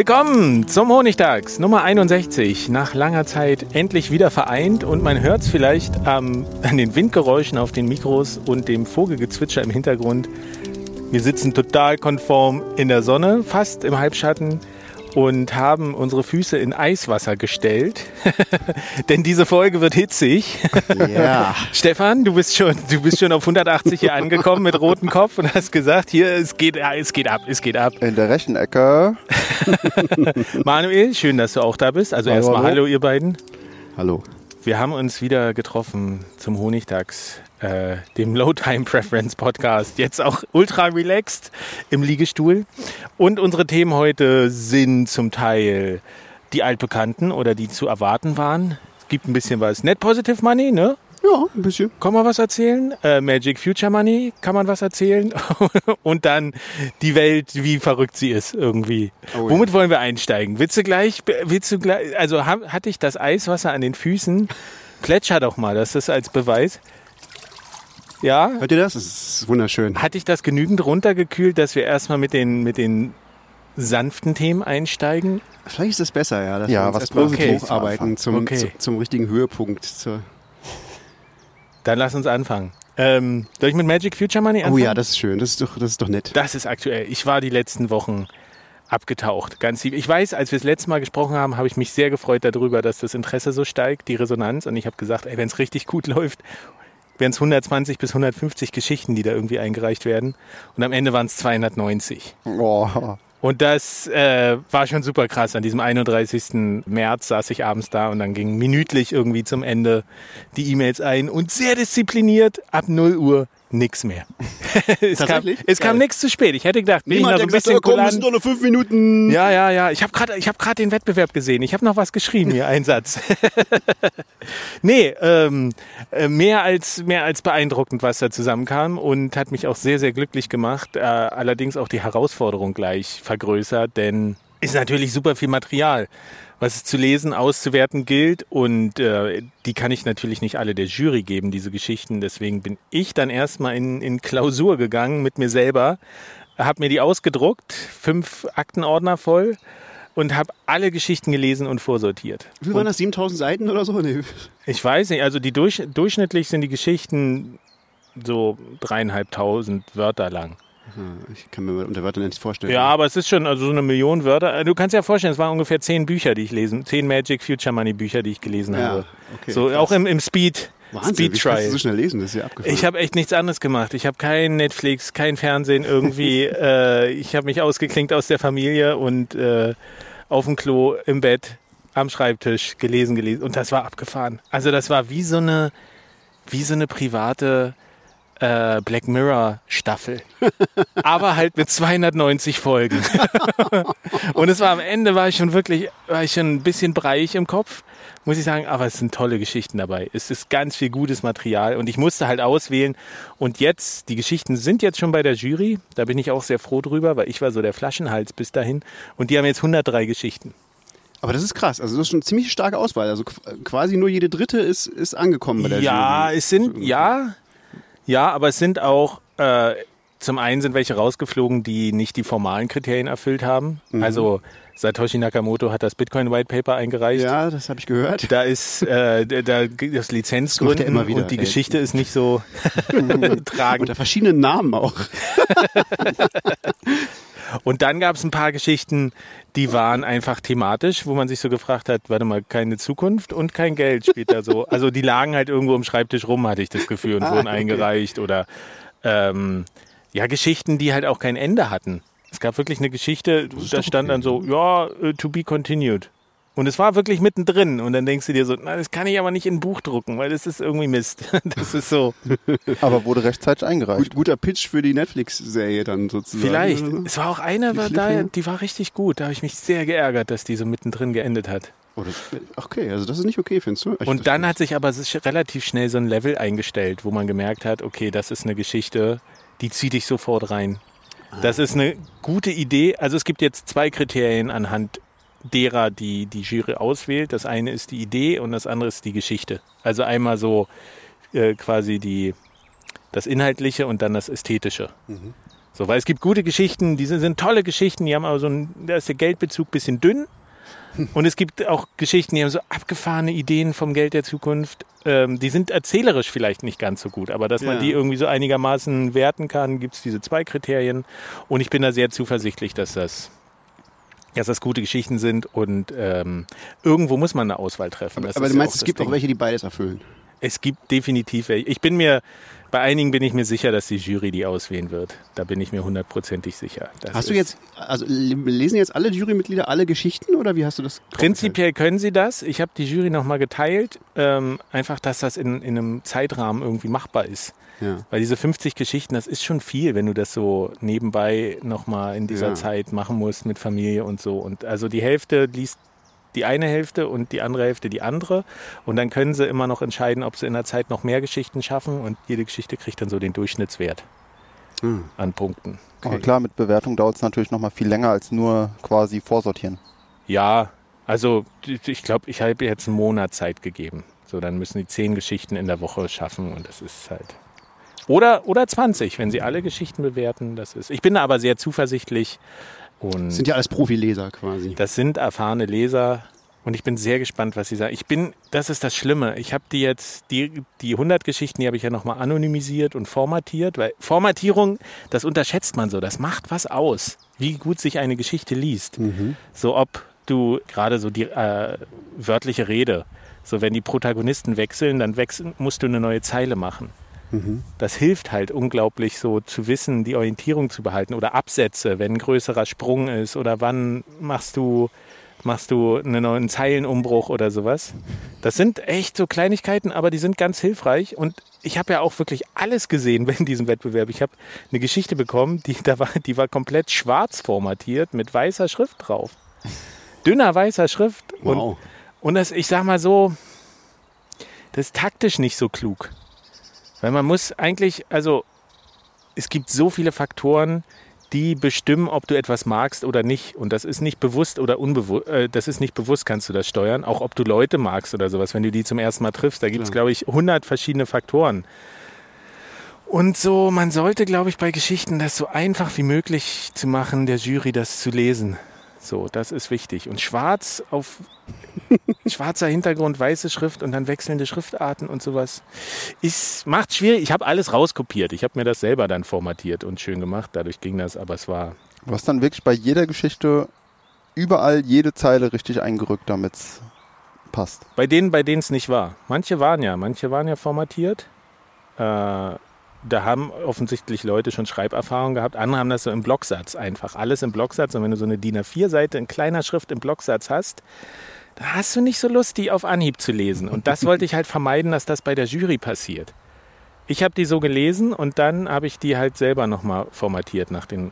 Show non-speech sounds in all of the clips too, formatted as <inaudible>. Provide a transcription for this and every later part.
Willkommen zum Honigtags Nummer 61. Nach langer Zeit endlich wieder vereint und man hört es vielleicht ähm, an den Windgeräuschen auf den Mikros und dem Vogelgezwitscher im Hintergrund. Wir sitzen total konform in der Sonne, fast im Halbschatten und haben unsere Füße in Eiswasser gestellt. <laughs> Denn diese Folge wird hitzig. Ja. <laughs> Stefan, du bist schon, du bist schon auf 180 hier angekommen mit rotem Kopf und hast gesagt, hier, es geht, es geht ab, es geht ab. In der rechten Ecke. <laughs> Manuel, schön, dass du auch da bist. Also erstmal hallo. hallo, ihr beiden. Hallo. Wir haben uns wieder getroffen zum Honigtags, äh, dem Low Time Preference Podcast. Jetzt auch ultra relaxed im Liegestuhl. Und unsere Themen heute sind zum Teil die altbekannten oder die zu erwarten waren. Es gibt ein bisschen was. Net Positive Money, ne? Ja, ein bisschen. Kann man was erzählen? Äh, Magic Future Money, kann man was erzählen? <laughs> und dann die Welt, wie verrückt sie ist irgendwie. Oh, Womit ja. wollen wir einsteigen? Willst du gleich, willst du gleich, also hatte ich das Eiswasser an den Füßen? Plätscher doch mal, das ist als Beweis. Ja. Hört ihr das? Das ist wunderschön. Hatte ich das genügend runtergekühlt, dass wir erstmal mit den, mit den sanften Themen einsteigen? Vielleicht ist es besser, ja. Dass ja, wir uns was Positives hocharbeiten zum, okay. zu, zum richtigen Höhepunkt. Zur dann lass uns anfangen. Ähm, soll ich mit Magic Future Money anfangen? Oh ja, das ist schön. Das ist doch, das ist doch nett. Das ist aktuell. Ich war die letzten Wochen abgetaucht. Ganz Ich weiß, als wir das letzte Mal gesprochen haben, habe ich mich sehr gefreut darüber, dass das Interesse so steigt, die Resonanz. Und ich habe gesagt, wenn es richtig gut <laughs> läuft, wären es 120 bis 150 Geschichten, die da irgendwie eingereicht werden. Und am Ende waren es 290. Oh. Und das äh, war schon super krass. An diesem 31. März saß ich abends da und dann ging minütlich irgendwie zum Ende die E-Mails ein und sehr diszipliniert ab 0 Uhr nix mehr. <laughs> es kam, es kam nichts zu spät. Ich hätte gedacht, bin Niemand ich noch so ein bisschen komm, müssen doch nur fünf Minuten. Ja, ja, ja. Ich habe gerade hab den Wettbewerb gesehen. Ich habe noch was geschrieben hier, einen Satz. <laughs> nee, ähm, äh, mehr, als, mehr als beeindruckend, was da zusammenkam und hat mich auch sehr, sehr glücklich gemacht. Äh, allerdings auch die Herausforderung gleich vergrößert, denn ist natürlich super viel Material was es zu lesen, auszuwerten gilt. Und äh, die kann ich natürlich nicht alle der Jury geben, diese Geschichten. Deswegen bin ich dann erstmal in, in Klausur gegangen mit mir selber, habe mir die ausgedruckt, fünf Aktenordner voll und habe alle Geschichten gelesen und vorsortiert. Wie waren das, 7000 Seiten oder so? Nee. Ich weiß nicht, also die durch, durchschnittlich sind die Geschichten so dreieinhalbtausend Wörter lang. Ich kann mir unter Wörtern nicht vorstellen. Ja, aber es ist schon also so eine Million Wörter. Äh, du kannst dir ja vorstellen, es waren ungefähr zehn Bücher, die ich lesen, zehn Magic Future Money Bücher, die ich gelesen ja, habe. Okay, so krass. auch im, im Speed. Wahnsinn, Speed wie Trial. du so schnell lesen? Das ist ja abgefahren. Ich habe echt nichts anderes gemacht. Ich habe kein Netflix, kein Fernsehen irgendwie. <laughs> äh, ich habe mich ausgeklinkt aus der Familie und äh, auf dem Klo, im Bett, am Schreibtisch gelesen, gelesen. Und das war abgefahren. Also das war wie so eine, wie so eine private äh, Black Mirror Staffel. <laughs> Aber halt mit 290 Folgen. <laughs> und es war am Ende, war ich schon wirklich, war ich schon ein bisschen breich im Kopf, muss ich sagen, aber es sind tolle Geschichten dabei. Es ist ganz viel gutes Material und ich musste halt auswählen. Und jetzt, die Geschichten sind jetzt schon bei der Jury. Da bin ich auch sehr froh drüber, weil ich war so der Flaschenhals bis dahin. Und die haben jetzt 103 Geschichten. Aber das ist krass. Also das ist schon eine ziemlich starke Auswahl. Also quasi nur jede dritte ist, ist angekommen bei der ja, Jury. Es sind, ja, ja, aber es sind auch, äh, zum einen sind welche rausgeflogen, die nicht die formalen Kriterien erfüllt haben. Mhm. Also Satoshi Nakamoto hat das Bitcoin White Paper eingereicht. Ja, das habe ich gehört. Da ist äh, da das Lizenzgründen immer wieder, und die ey. Geschichte ist nicht so <laughs> <laughs> tragend. Unter verschiedenen Namen auch. <laughs> Und dann gab es ein paar Geschichten, die waren einfach thematisch, wo man sich so gefragt hat, warte mal, keine Zukunft und kein Geld spielt da so. Also die lagen halt irgendwo im Schreibtisch rum, hatte ich das Gefühl, und Ah, wurden okay. eingereicht. Oder ähm, ja, Geschichten, die halt auch kein Ende hatten. Es gab wirklich eine Geschichte, da stand okay. dann so, ja, äh, to be continued. Und es war wirklich mittendrin. Und dann denkst du dir so, na, das kann ich aber nicht in ein Buch drucken, weil das ist irgendwie Mist. <laughs> Das ist so. <laughs> Aber wurde rechtzeitig eingereicht. Gut, guter Pitch für die Netflix-Serie dann sozusagen. Vielleicht. oder so. Es war auch eine, Die war da, die war richtig gut. Da habe ich mich sehr geärgert, dass die so mittendrin geendet hat. Oh, das, okay, also das ist nicht okay, findest du? Ich- Und dann hat sich aber sich relativ schnell so ein Level eingestellt, wo man gemerkt hat, okay, das ist eine Geschichte, die zieht dich sofort rein. Das ist eine gute Idee. Also es gibt jetzt zwei Kriterien anhand derer, die die Jury auswählt. Das eine ist die Idee und das andere ist die Geschichte. Also einmal so äh, quasi die, das Inhaltliche und dann das Ästhetische. So, weil es gibt gute Geschichten, die sind, sind tolle Geschichten, die haben aber so ein, da ist der Geldbezug ein bisschen dünn. <laughs> Und es gibt auch Geschichten, die haben so abgefahrene Ideen vom Geld der Zukunft. Ähm, die sind erzählerisch vielleicht nicht ganz so gut, aber dass man Ja. die irgendwie so einigermaßen werten kann, gibt es diese zwei Kriterien. Und ich bin da sehr zuversichtlich, dass das, dass das gute Geschichten sind und ähm, irgendwo muss man eine Auswahl treffen. Das aber ist du ja meinst, auch es gibt auch Ding. welche, die beides erfüllen. Es gibt definitiv welche. Ich bin mir, bei einigen bin ich mir sicher, dass die Jury die auswählen wird. Da bin ich mir hundertprozentig sicher. Das Hast du jetzt, also lesen jetzt alle Jurymitglieder alle Geschichten oder wie hast du das? Prinzipiell können sie das. Ich habe die Jury nochmal geteilt. Ähm, einfach, dass das in, in einem Zeitrahmen irgendwie machbar ist. Ja. Weil diese 50 Geschichten, das ist schon viel, wenn du das so nebenbei nochmal in dieser Ja. Zeit machen musst mit Familie und so. Und also die Hälfte liest die eine Hälfte und die andere Hälfte die andere. Und dann können sie immer noch entscheiden, ob sie in der Zeit noch mehr Geschichten schaffen. Und jede Geschichte kriegt dann so den Durchschnittswert Hm. an Punkten. Aber klar, mit Bewertung dauert es natürlich noch mal viel länger als nur quasi vorsortieren. Ja, also ich glaube, ich habe jetzt einen Monat Zeit gegeben. So, dann müssen die zehn Geschichten in der Woche schaffen und das ist halt. Oder, oder 20, wenn sie alle Geschichten bewerten. Das ist. Ich bin da aber sehr zuversichtlich und Das sind ja alles Profileser quasi. das sind erfahrene Leser und ich bin sehr gespannt, was sie sagen. Ich bin, das ist das Schlimme. Ich habe die jetzt, die, die 100 Geschichten, die habe ich ja nochmal anonymisiert und formatiert, weil Formatierung, das unterschätzt man so, das macht was aus, wie gut sich eine Geschichte liest. So ob du gerade so die äh, wörtliche Rede, so wenn die Protagonisten wechseln, dann wechseln, musst du eine neue Zeile machen. Das hilft halt unglaublich so zu wissen, die Orientierung zu behalten oder Absätze, wenn ein größerer Sprung ist oder wann machst du machst du einen neuen Zeilenumbruch oder sowas. Das sind echt so Kleinigkeiten, aber die sind ganz hilfreich und ich habe ja auch wirklich alles gesehen <laughs> in diesem Wettbewerb. Ich habe eine Geschichte bekommen, die da war, die war komplett schwarz formatiert mit weißer Schrift drauf. Dünner weißer Schrift und Wow. und das, ich sag mal so, das ist taktisch nicht so klug. Weil man muss eigentlich, also es gibt so viele Faktoren, die bestimmen, ob du etwas magst oder nicht. Und das ist nicht bewusst oder unbewusst, äh, das ist nicht bewusst, kannst du das steuern. Auch ob du Leute magst oder sowas, wenn du die zum ersten Mal triffst. Da gibt es, glaube ich, 100 verschiedene Faktoren. Und so, man sollte, glaube ich, bei Geschichten das so einfach wie möglich zu machen, der Jury das zu lesen. So, das ist wichtig. Und schwarz auf <laughs> schwarzer Hintergrund, weiße Schrift und dann wechselnde Schriftarten und sowas. Ist, macht schwierig. Ich habe alles rauskopiert. Ich habe mir das selber dann formatiert und schön gemacht. Dadurch ging das, aber es war. Du hast dann wirklich bei jeder Geschichte überall jede Zeile richtig eingerückt, damit es passt. Bei denen, bei denen es nicht war. Manche waren ja, manche waren ja formatiert. Äh, da haben offensichtlich Leute schon Schreiberfahrung gehabt. Andere haben das so im Blocksatz einfach. Alles im Blocksatz. Und wenn du so eine DIN A4-Seite in kleiner Schrift im Blocksatz hast, da hast du nicht so Lust, die auf Anhieb zu lesen. Und das wollte ich halt vermeiden, dass das bei der Jury passiert. Ich habe die so gelesen und dann habe ich die halt selber nochmal formatiert nach den.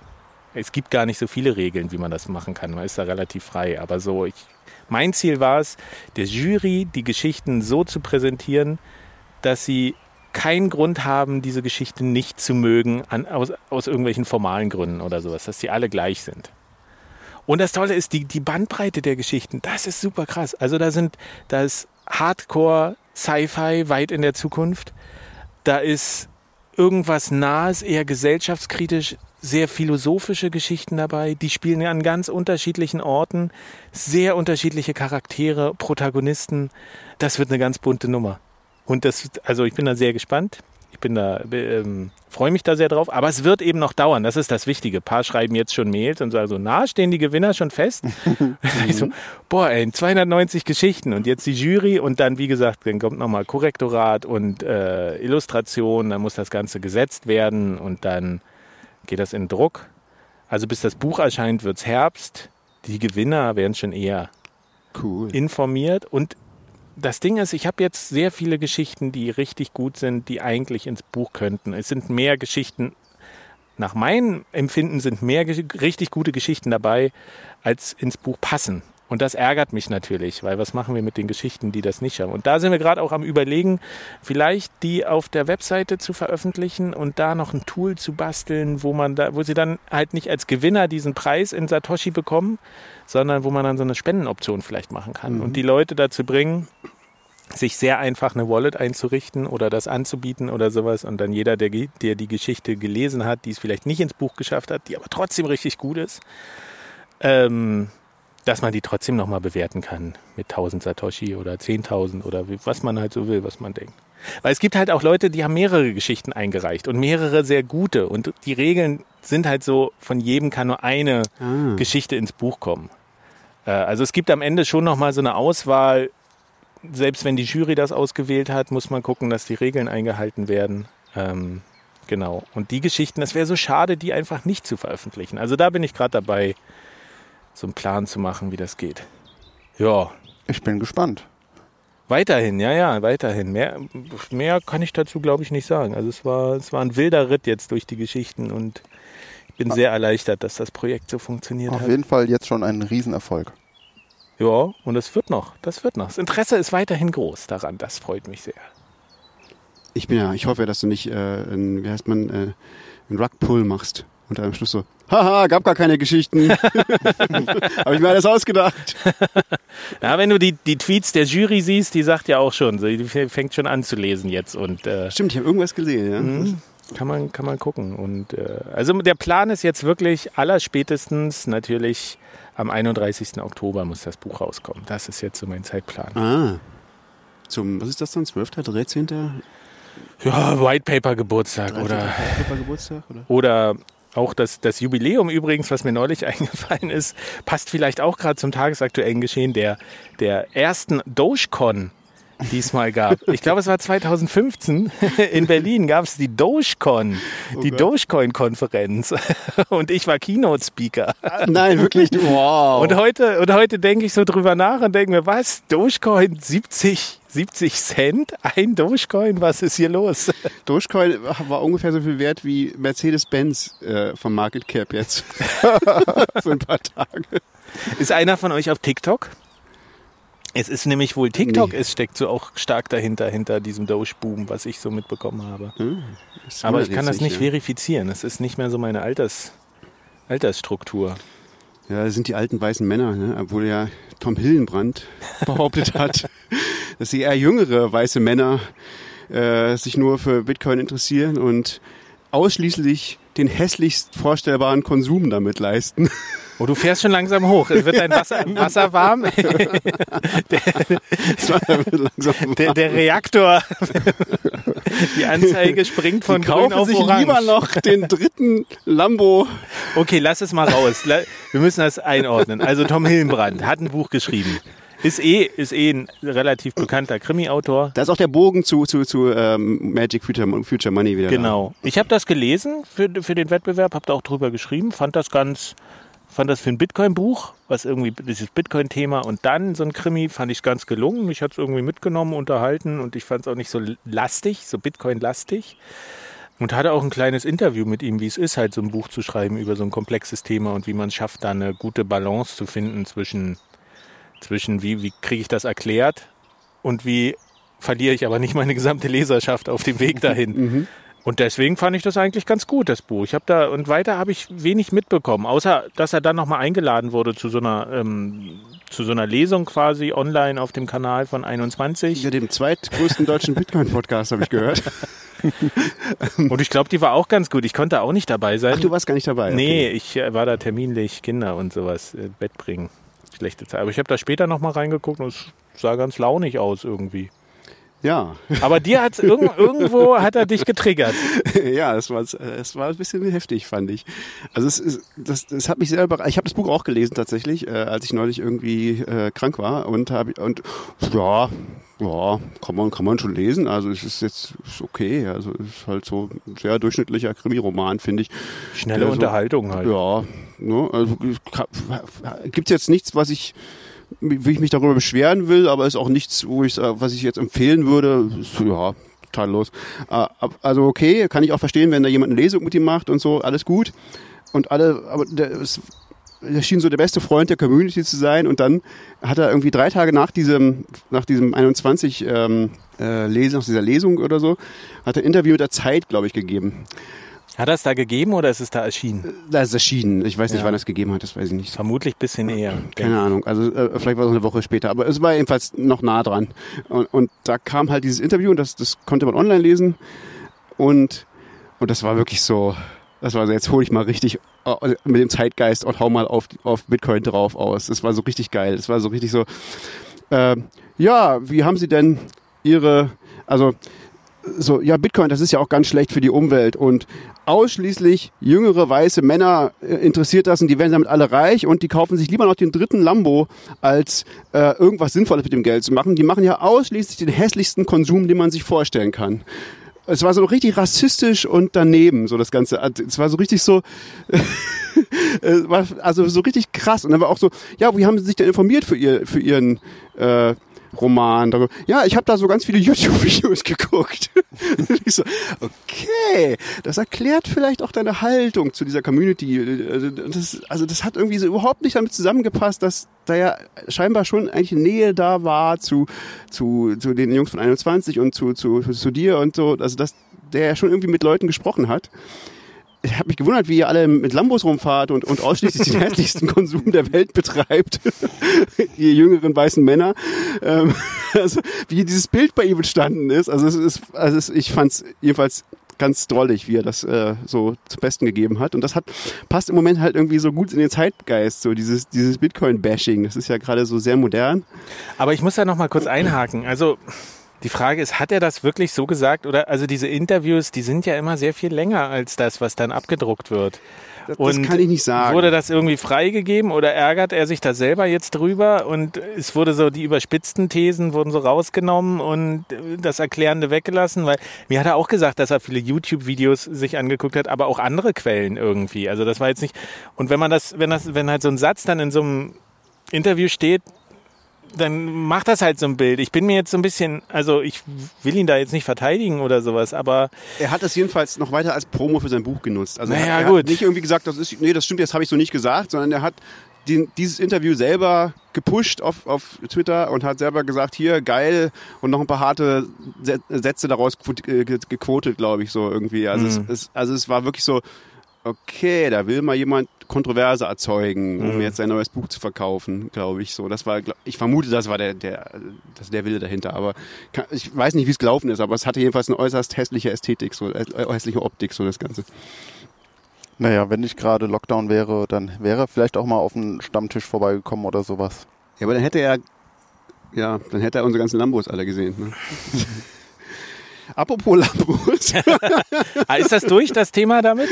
Es gibt gar nicht so viele Regeln, wie man das machen kann. Man ist da relativ frei. Aber so, ich, mein Ziel war es, der Jury die Geschichten so zu präsentieren, dass sie keinen Grund haben, diese Geschichte nicht zu mögen, an, aus, aus irgendwelchen formalen Gründen oder sowas, dass sie alle gleich sind. Und das Tolle ist, die, die Bandbreite der Geschichten, das ist super krass. Also da sind, da ist Hardcore, Sci-Fi weit in der Zukunft. Da ist irgendwas Nahes, eher gesellschaftskritisch, sehr philosophische Geschichten dabei. Die spielen an ganz unterschiedlichen Orten, sehr unterschiedliche Charaktere, Protagonisten. Das wird eine ganz bunte Nummer. Und das, also ich bin da sehr gespannt. Ich bin da, ähm, freue mich da sehr drauf. Aber es wird eben noch dauern. Das ist das Wichtige. Ein paar schreiben jetzt schon Mails und sagen so, na, stehen die Gewinner schon fest? <laughs> <laughs> ich so, boah, ey, 290 Geschichten und jetzt die Jury und dann, wie gesagt, dann kommt nochmal Korrektorat und äh, Illustration. Dann muss das Ganze gesetzt werden und dann geht das in Druck. Also bis das Buch erscheint, wird es Herbst. Die Gewinner werden schon eher Cool. informiert. Und das Ding ist, ich habe jetzt sehr viele Geschichten, die richtig gut sind, die eigentlich ins Buch könnten. Es sind mehr Geschichten, nach meinem Empfinden sind mehr richtig gute Geschichten dabei, als ins Buch passen. Und das ärgert mich natürlich, weil was machen wir mit den Geschichten, die das nicht haben? Und da sind wir gerade auch am Überlegen, vielleicht die auf der Webseite zu veröffentlichen und da noch ein Tool zu basteln, wo man da, wo sie dann halt nicht als Gewinner diesen Preis in Satoshi bekommen, sondern wo man dann so eine Spendenoption vielleicht machen kann. Und die Leute dazu bringen, sich sehr einfach eine Wallet einzurichten oder das anzubieten oder sowas. Und dann jeder, der, der die Geschichte gelesen hat, die es vielleicht nicht ins Buch geschafft hat, die aber trotzdem richtig gut ist, ähm, dass man die trotzdem nochmal bewerten kann mit 1000 Satoshi oder 10.000 oder was man halt so will, was man denkt. Weil es gibt halt auch Leute, die haben mehrere Geschichten eingereicht und mehrere sehr gute und die Regeln sind halt so, von jedem kann nur eine Ah. Geschichte ins Buch kommen. Äh, Also es gibt am Ende schon nochmal so eine Auswahl, selbst wenn die Jury das ausgewählt hat, muss man gucken, dass die Regeln eingehalten werden. Ähm, genau. Und die Geschichten, das wäre so schade, die einfach nicht zu veröffentlichen. Also da bin ich gerade dabei, so einen Plan zu machen, wie das geht. Ja, Ich bin gespannt. weiterhin, ja, ja, weiterhin. Mehr, mehr kann ich dazu, glaube ich, nicht sagen. Also es war, es war ein wilder Ritt jetzt durch die Geschichten und ich bin sehr erleichtert, dass das Projekt so funktioniert Auf hat. jeden Fall jetzt schon ein Riesenerfolg. Ja, und es wird noch, das wird noch. Das Interesse ist weiterhin groß daran, das freut mich sehr. Ich bin ja, ich hoffe dass du nicht, äh, ein, wie heißt man, äh, einen Rugpull machst und dann am Schluss so, haha, gab gar keine Geschichten. <laughs> Habe ich mir alles ausgedacht. <laughs> Ja, wenn du die, die Tweets der Jury siehst, die sagt ja auch schon, die fängt schon an zu lesen jetzt und äh, Stimmt, ich habe irgendwas gesehen, ja. Mhm. kann man, kann man gucken. Und äh, also der Plan ist jetzt wirklich allerspätestens natürlich am 31. Oktober muss das Buch rauskommen. Das ist jetzt so mein Zeitplan. Ah. Zum, was ist das dann? 12., 13.? Ja, White Paper Geburtstag 13. oder Geburtstag? Oder? Oder auch das, das Jubiläum übrigens, was mir neulich <laughs> eingefallen ist, passt vielleicht auch gerade zum tagesaktuellen Geschehen der, der ersten Dogecoin, die es mal gab. Ich glaube, es war 2015 <laughs> in Berlin gab es die Dogecoin, die Gott. Dogecoin-Konferenz. <laughs> Und ich war Keynote-Speaker. Ah, Nein, wirklich. <laughs> Wow. Und heute, und heute denke ich so drüber nach und denke mir, was? Dogecoin 70, 70 Cent? Ein Dogecoin? Was ist hier los? Dogecoin war ungefähr so viel wert wie Mercedes-Benz äh, vom Market Cap jetzt. so ein paar Tage. Ist einer von euch auf TikTok? Es ist nämlich wohl TikTok, Nee. es steckt so auch stark dahinter, hinter diesem Doge-Boom, was ich so mitbekommen habe. Das Aber ich kann das nicht ja. verifizieren. Es ist nicht mehr so meine Alters, Altersstruktur. Ja, das sind die alten weißen Männer, ne? obwohl ja Tom Hillenbrand <laughs> behauptet hat, dass die eher jüngere weiße Männer äh, sich nur für Bitcoin interessieren und ausschließlich den hässlichst vorstellbaren Konsum damit leisten. <laughs> Oh, du fährst schon langsam hoch. Wird dein Wasser, <laughs> Wasser warm? Langsam Der, der Reaktor, <laughs> die Anzeige springt von grün kaufen auf sich orange. lieber noch den dritten Lambo. Okay, lass es mal raus. Wir müssen das einordnen. Also Tom Hillenbrand hat ein Buch geschrieben. Ist eh, ist eh ein relativ bekannter Krimi-Autor. Da ist auch der Bogen zu, zu, zu ähm, Magic Future, Future Money wieder. Genau. Ich habe das gelesen für, für den Wettbewerb, habe da auch drüber geschrieben, fand das ganz, fand das für ein Bitcoin-Buch, was irgendwie dieses Bitcoin-Thema und dann so ein Krimi fand ich ganz gelungen. Mich hat es irgendwie mitgenommen, unterhalten und ich fand es auch nicht so lastig, so Bitcoin-lastig. Und hatte auch ein kleines Interview mit ihm, wie es ist, halt so ein Buch zu schreiben über so ein komplexes Thema und wie man es schafft, da eine gute Balance zu finden zwischen, zwischen wie, wie kriege ich das erklärt und wie verliere ich aber nicht meine gesamte Leserschaft auf dem Weg dahin. Und deswegen fand ich das eigentlich ganz gut, das Buch. Ich habe da und weiter habe ich wenig mitbekommen, außer dass er dann nochmal eingeladen wurde zu so einer ähm, zu so einer Lesung quasi online auf dem Kanal von 21. Ja, dem zweitgrößten deutschen Bitcoin-Podcast habe ich gehört. <laughs> Und ich glaube, die war auch ganz gut. Ich konnte auch nicht dabei sein. Ach, du warst gar nicht dabei. Nee, ich äh, war da terminlich Kinder und sowas äh, Bett bringen. Schlechte Zeit. Aber ich habe da später nochmal reingeguckt und es sah ganz launig aus irgendwie. Ja. Aber dir hat's irg <laughs> irgendwo hat er dich getriggert. ja, es war, es war ein bisschen heftig, fand ich. Also es ist, das, das hat mich sehr überrascht. Ich habe das Buch auch gelesen tatsächlich, äh, als ich neulich irgendwie äh, krank war und habe und ja, ja, kann man kann man schon lesen. Also es ist jetzt ist okay. Also es ist halt so ein sehr durchschnittlicher Krimiroman, finde ich. Schnelle Der so- Unterhaltung halt. Ja, ne, also gibt es jetzt nichts, was ich wie ich mich darüber beschweren will, aber ist auch nichts, wo ich äh, was ich jetzt empfehlen würde. Ist, ja, total los. Äh, Also okay, kann ich auch verstehen, wenn da jemand eine Lesung mit ihm macht und so, alles gut. Und alle, aber der, der schien so der beste Freund der Community zu sein und dann hat er irgendwie drei Tage nach diesem, nach diesem 21 ähm, äh, Lesen, nach dieser Lesung oder so, hat er ein Interview mit der Zeit, glaube ich, gegeben. Hat er es da gegeben oder ist es da erschienen? Da ist erschienen. Ich weiß nicht, Ja. wann er es gegeben hat, das weiß ich nicht. Vermutlich ein bisschen eher. Keine Ahnung. Also äh, vielleicht war es eine Woche später, aber es war jedenfalls noch nah dran. Und, und da kam halt dieses Interview und das, das konnte man online lesen. Und, und das war wirklich so, das war so, jetzt hole ich mal richtig äh, mit dem Zeitgeist und hau mal auf, auf Bitcoin drauf aus. Das war so richtig geil. Das war so richtig so, äh, ja, wie haben Sie denn Ihre, also so, ja, Bitcoin, das ist ja auch ganz schlecht für die Umwelt und ausschließlich jüngere weiße Männer äh, interessiert das und die werden damit alle reich und die kaufen sich lieber noch den dritten Lambo, als äh, irgendwas Sinnvolles mit dem Geld zu machen. Die machen ja ausschließlich den hässlichsten Konsum, den man sich vorstellen kann. Es war so richtig rassistisch und daneben, so das Ganze. Es war so richtig so, <laughs> äh, also so richtig krass. Und dann war auch so, ja, wie haben Sie sich denn informiert für, ihr, für Ihren äh, Roman? darüber? Ja, ich habe da so ganz viele <laughs> YouTube-Videos geguckt. <laughs> ich so, okay, das erklärt vielleicht auch deine Haltung zu dieser Community. Also das, also das hat irgendwie so überhaupt nicht damit zusammengepasst, dass da ja scheinbar schon eigentlich Nähe da war zu, zu, zu den Jungs von 21 und zu, zu, zu dir und so. Also dass der ja schon irgendwie mit Leuten gesprochen hat ich habe mich gewundert, wie ihr alle mit Lambos rumfahrt und, und ausschließlich den <laughs> hässlichsten Konsum der Welt betreibt. <laughs> ihr jüngeren weißen Männer. Ähm, <laughs> also, wie dieses Bild bei ihm entstanden ist. Also, es ist, also es, ich fand es jedenfalls ganz drollig, wie er das äh, so zum Besten gegeben hat. Und das hat passt im Moment halt irgendwie so gut in den Zeitgeist, so dieses, dieses Bitcoin-Bashing. Das ist ja gerade so sehr modern. Aber ich muss da noch mal kurz einhaken. Also die Frage ist, hat er das wirklich so gesagt? Oder also diese Interviews, die sind ja immer sehr viel länger als das, was dann abgedruckt wird. Das, das kann ich nicht sagen. Wurde das irgendwie freigegeben oder ärgert er sich da selber jetzt drüber? Und es wurde so, die überspitzten Thesen wurden so rausgenommen und das Erklärende weggelassen, weil mir hat er auch gesagt, dass er viele YouTube-Videos sich angeguckt hat, aber auch andere Quellen irgendwie. Also das war jetzt nicht. Und wenn man das, wenn das, wenn halt so ein Satz dann in so einem Interview steht, dann macht das halt so ein Bild. Ich bin mir jetzt so ein bisschen, also ich will ihn da jetzt nicht verteidigen oder sowas, aber Er hat das jedenfalls noch weiter als Promo für sein Buch genutzt. Also Naja, er, er gut. hat nicht irgendwie gesagt, das ist, nee, das stimmt, das habe ich so nicht gesagt, sondern er hat den, dieses Interview selber gepusht auf, auf Twitter und hat selber gesagt, hier, geil, und noch ein paar harte Sätze daraus äh, ge- gequotet, glaube ich, so irgendwie. Also, Mhm. es, es, also es war wirklich so, okay, da will mal jemand Kontroverse erzeugen, um Mhm. jetzt sein neues Buch zu verkaufen, glaube ich so. Das war, ich vermute, das war der, der, das der Wille dahinter. Aber kann, ich weiß nicht, wie es gelaufen ist, aber es hatte jedenfalls eine äußerst hässliche Ästhetik, so äh, hässliche Optik, so das Ganze. Naja, wenn nicht gerade Lockdown wäre, dann wäre er vielleicht auch mal auf den Stammtisch vorbeigekommen oder sowas. Ja, aber dann hätte er, ja, dann hätte er unsere ganzen Lambos alle gesehen. Ne? <laughs> Apropos Lambos. <laughs> Ah, ist das durch, das Thema damit?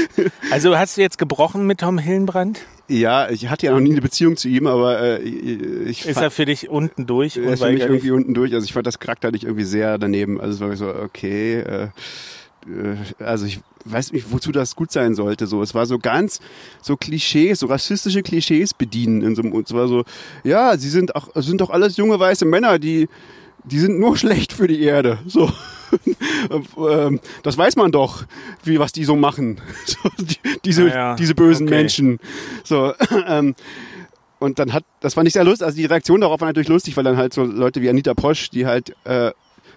Also hast du jetzt gebrochen mit Tom Hillenbrand? ja, ich hatte ja noch nie eine Beziehung zu ihm, aber äh, ich Ist er für dich unten durch? er ist für mich irgendwie unten durch. Also ich fand das charakterlich irgendwie sehr daneben. Also es war so, okay, äh, äh, also ich weiß nicht, wozu das gut sein sollte. So, es war so ganz so Klischees, so rassistische Klischees bedienen. In so, einem- und es war so, ja, sie sind auch, sind doch alles junge weiße Männer, die die sind nur <laughs> schlecht für die Erde. So. Ähm, das weiß man doch, wie was die so machen. <laughs> So, die, diese, ja, diese bösen okay. Menschen. So, <laughs> ähm, und dann hat, das fand ich sehr lustig, also die Reaktion darauf war natürlich lustig, weil dann halt so Leute wie Anita Posch, die halt äh,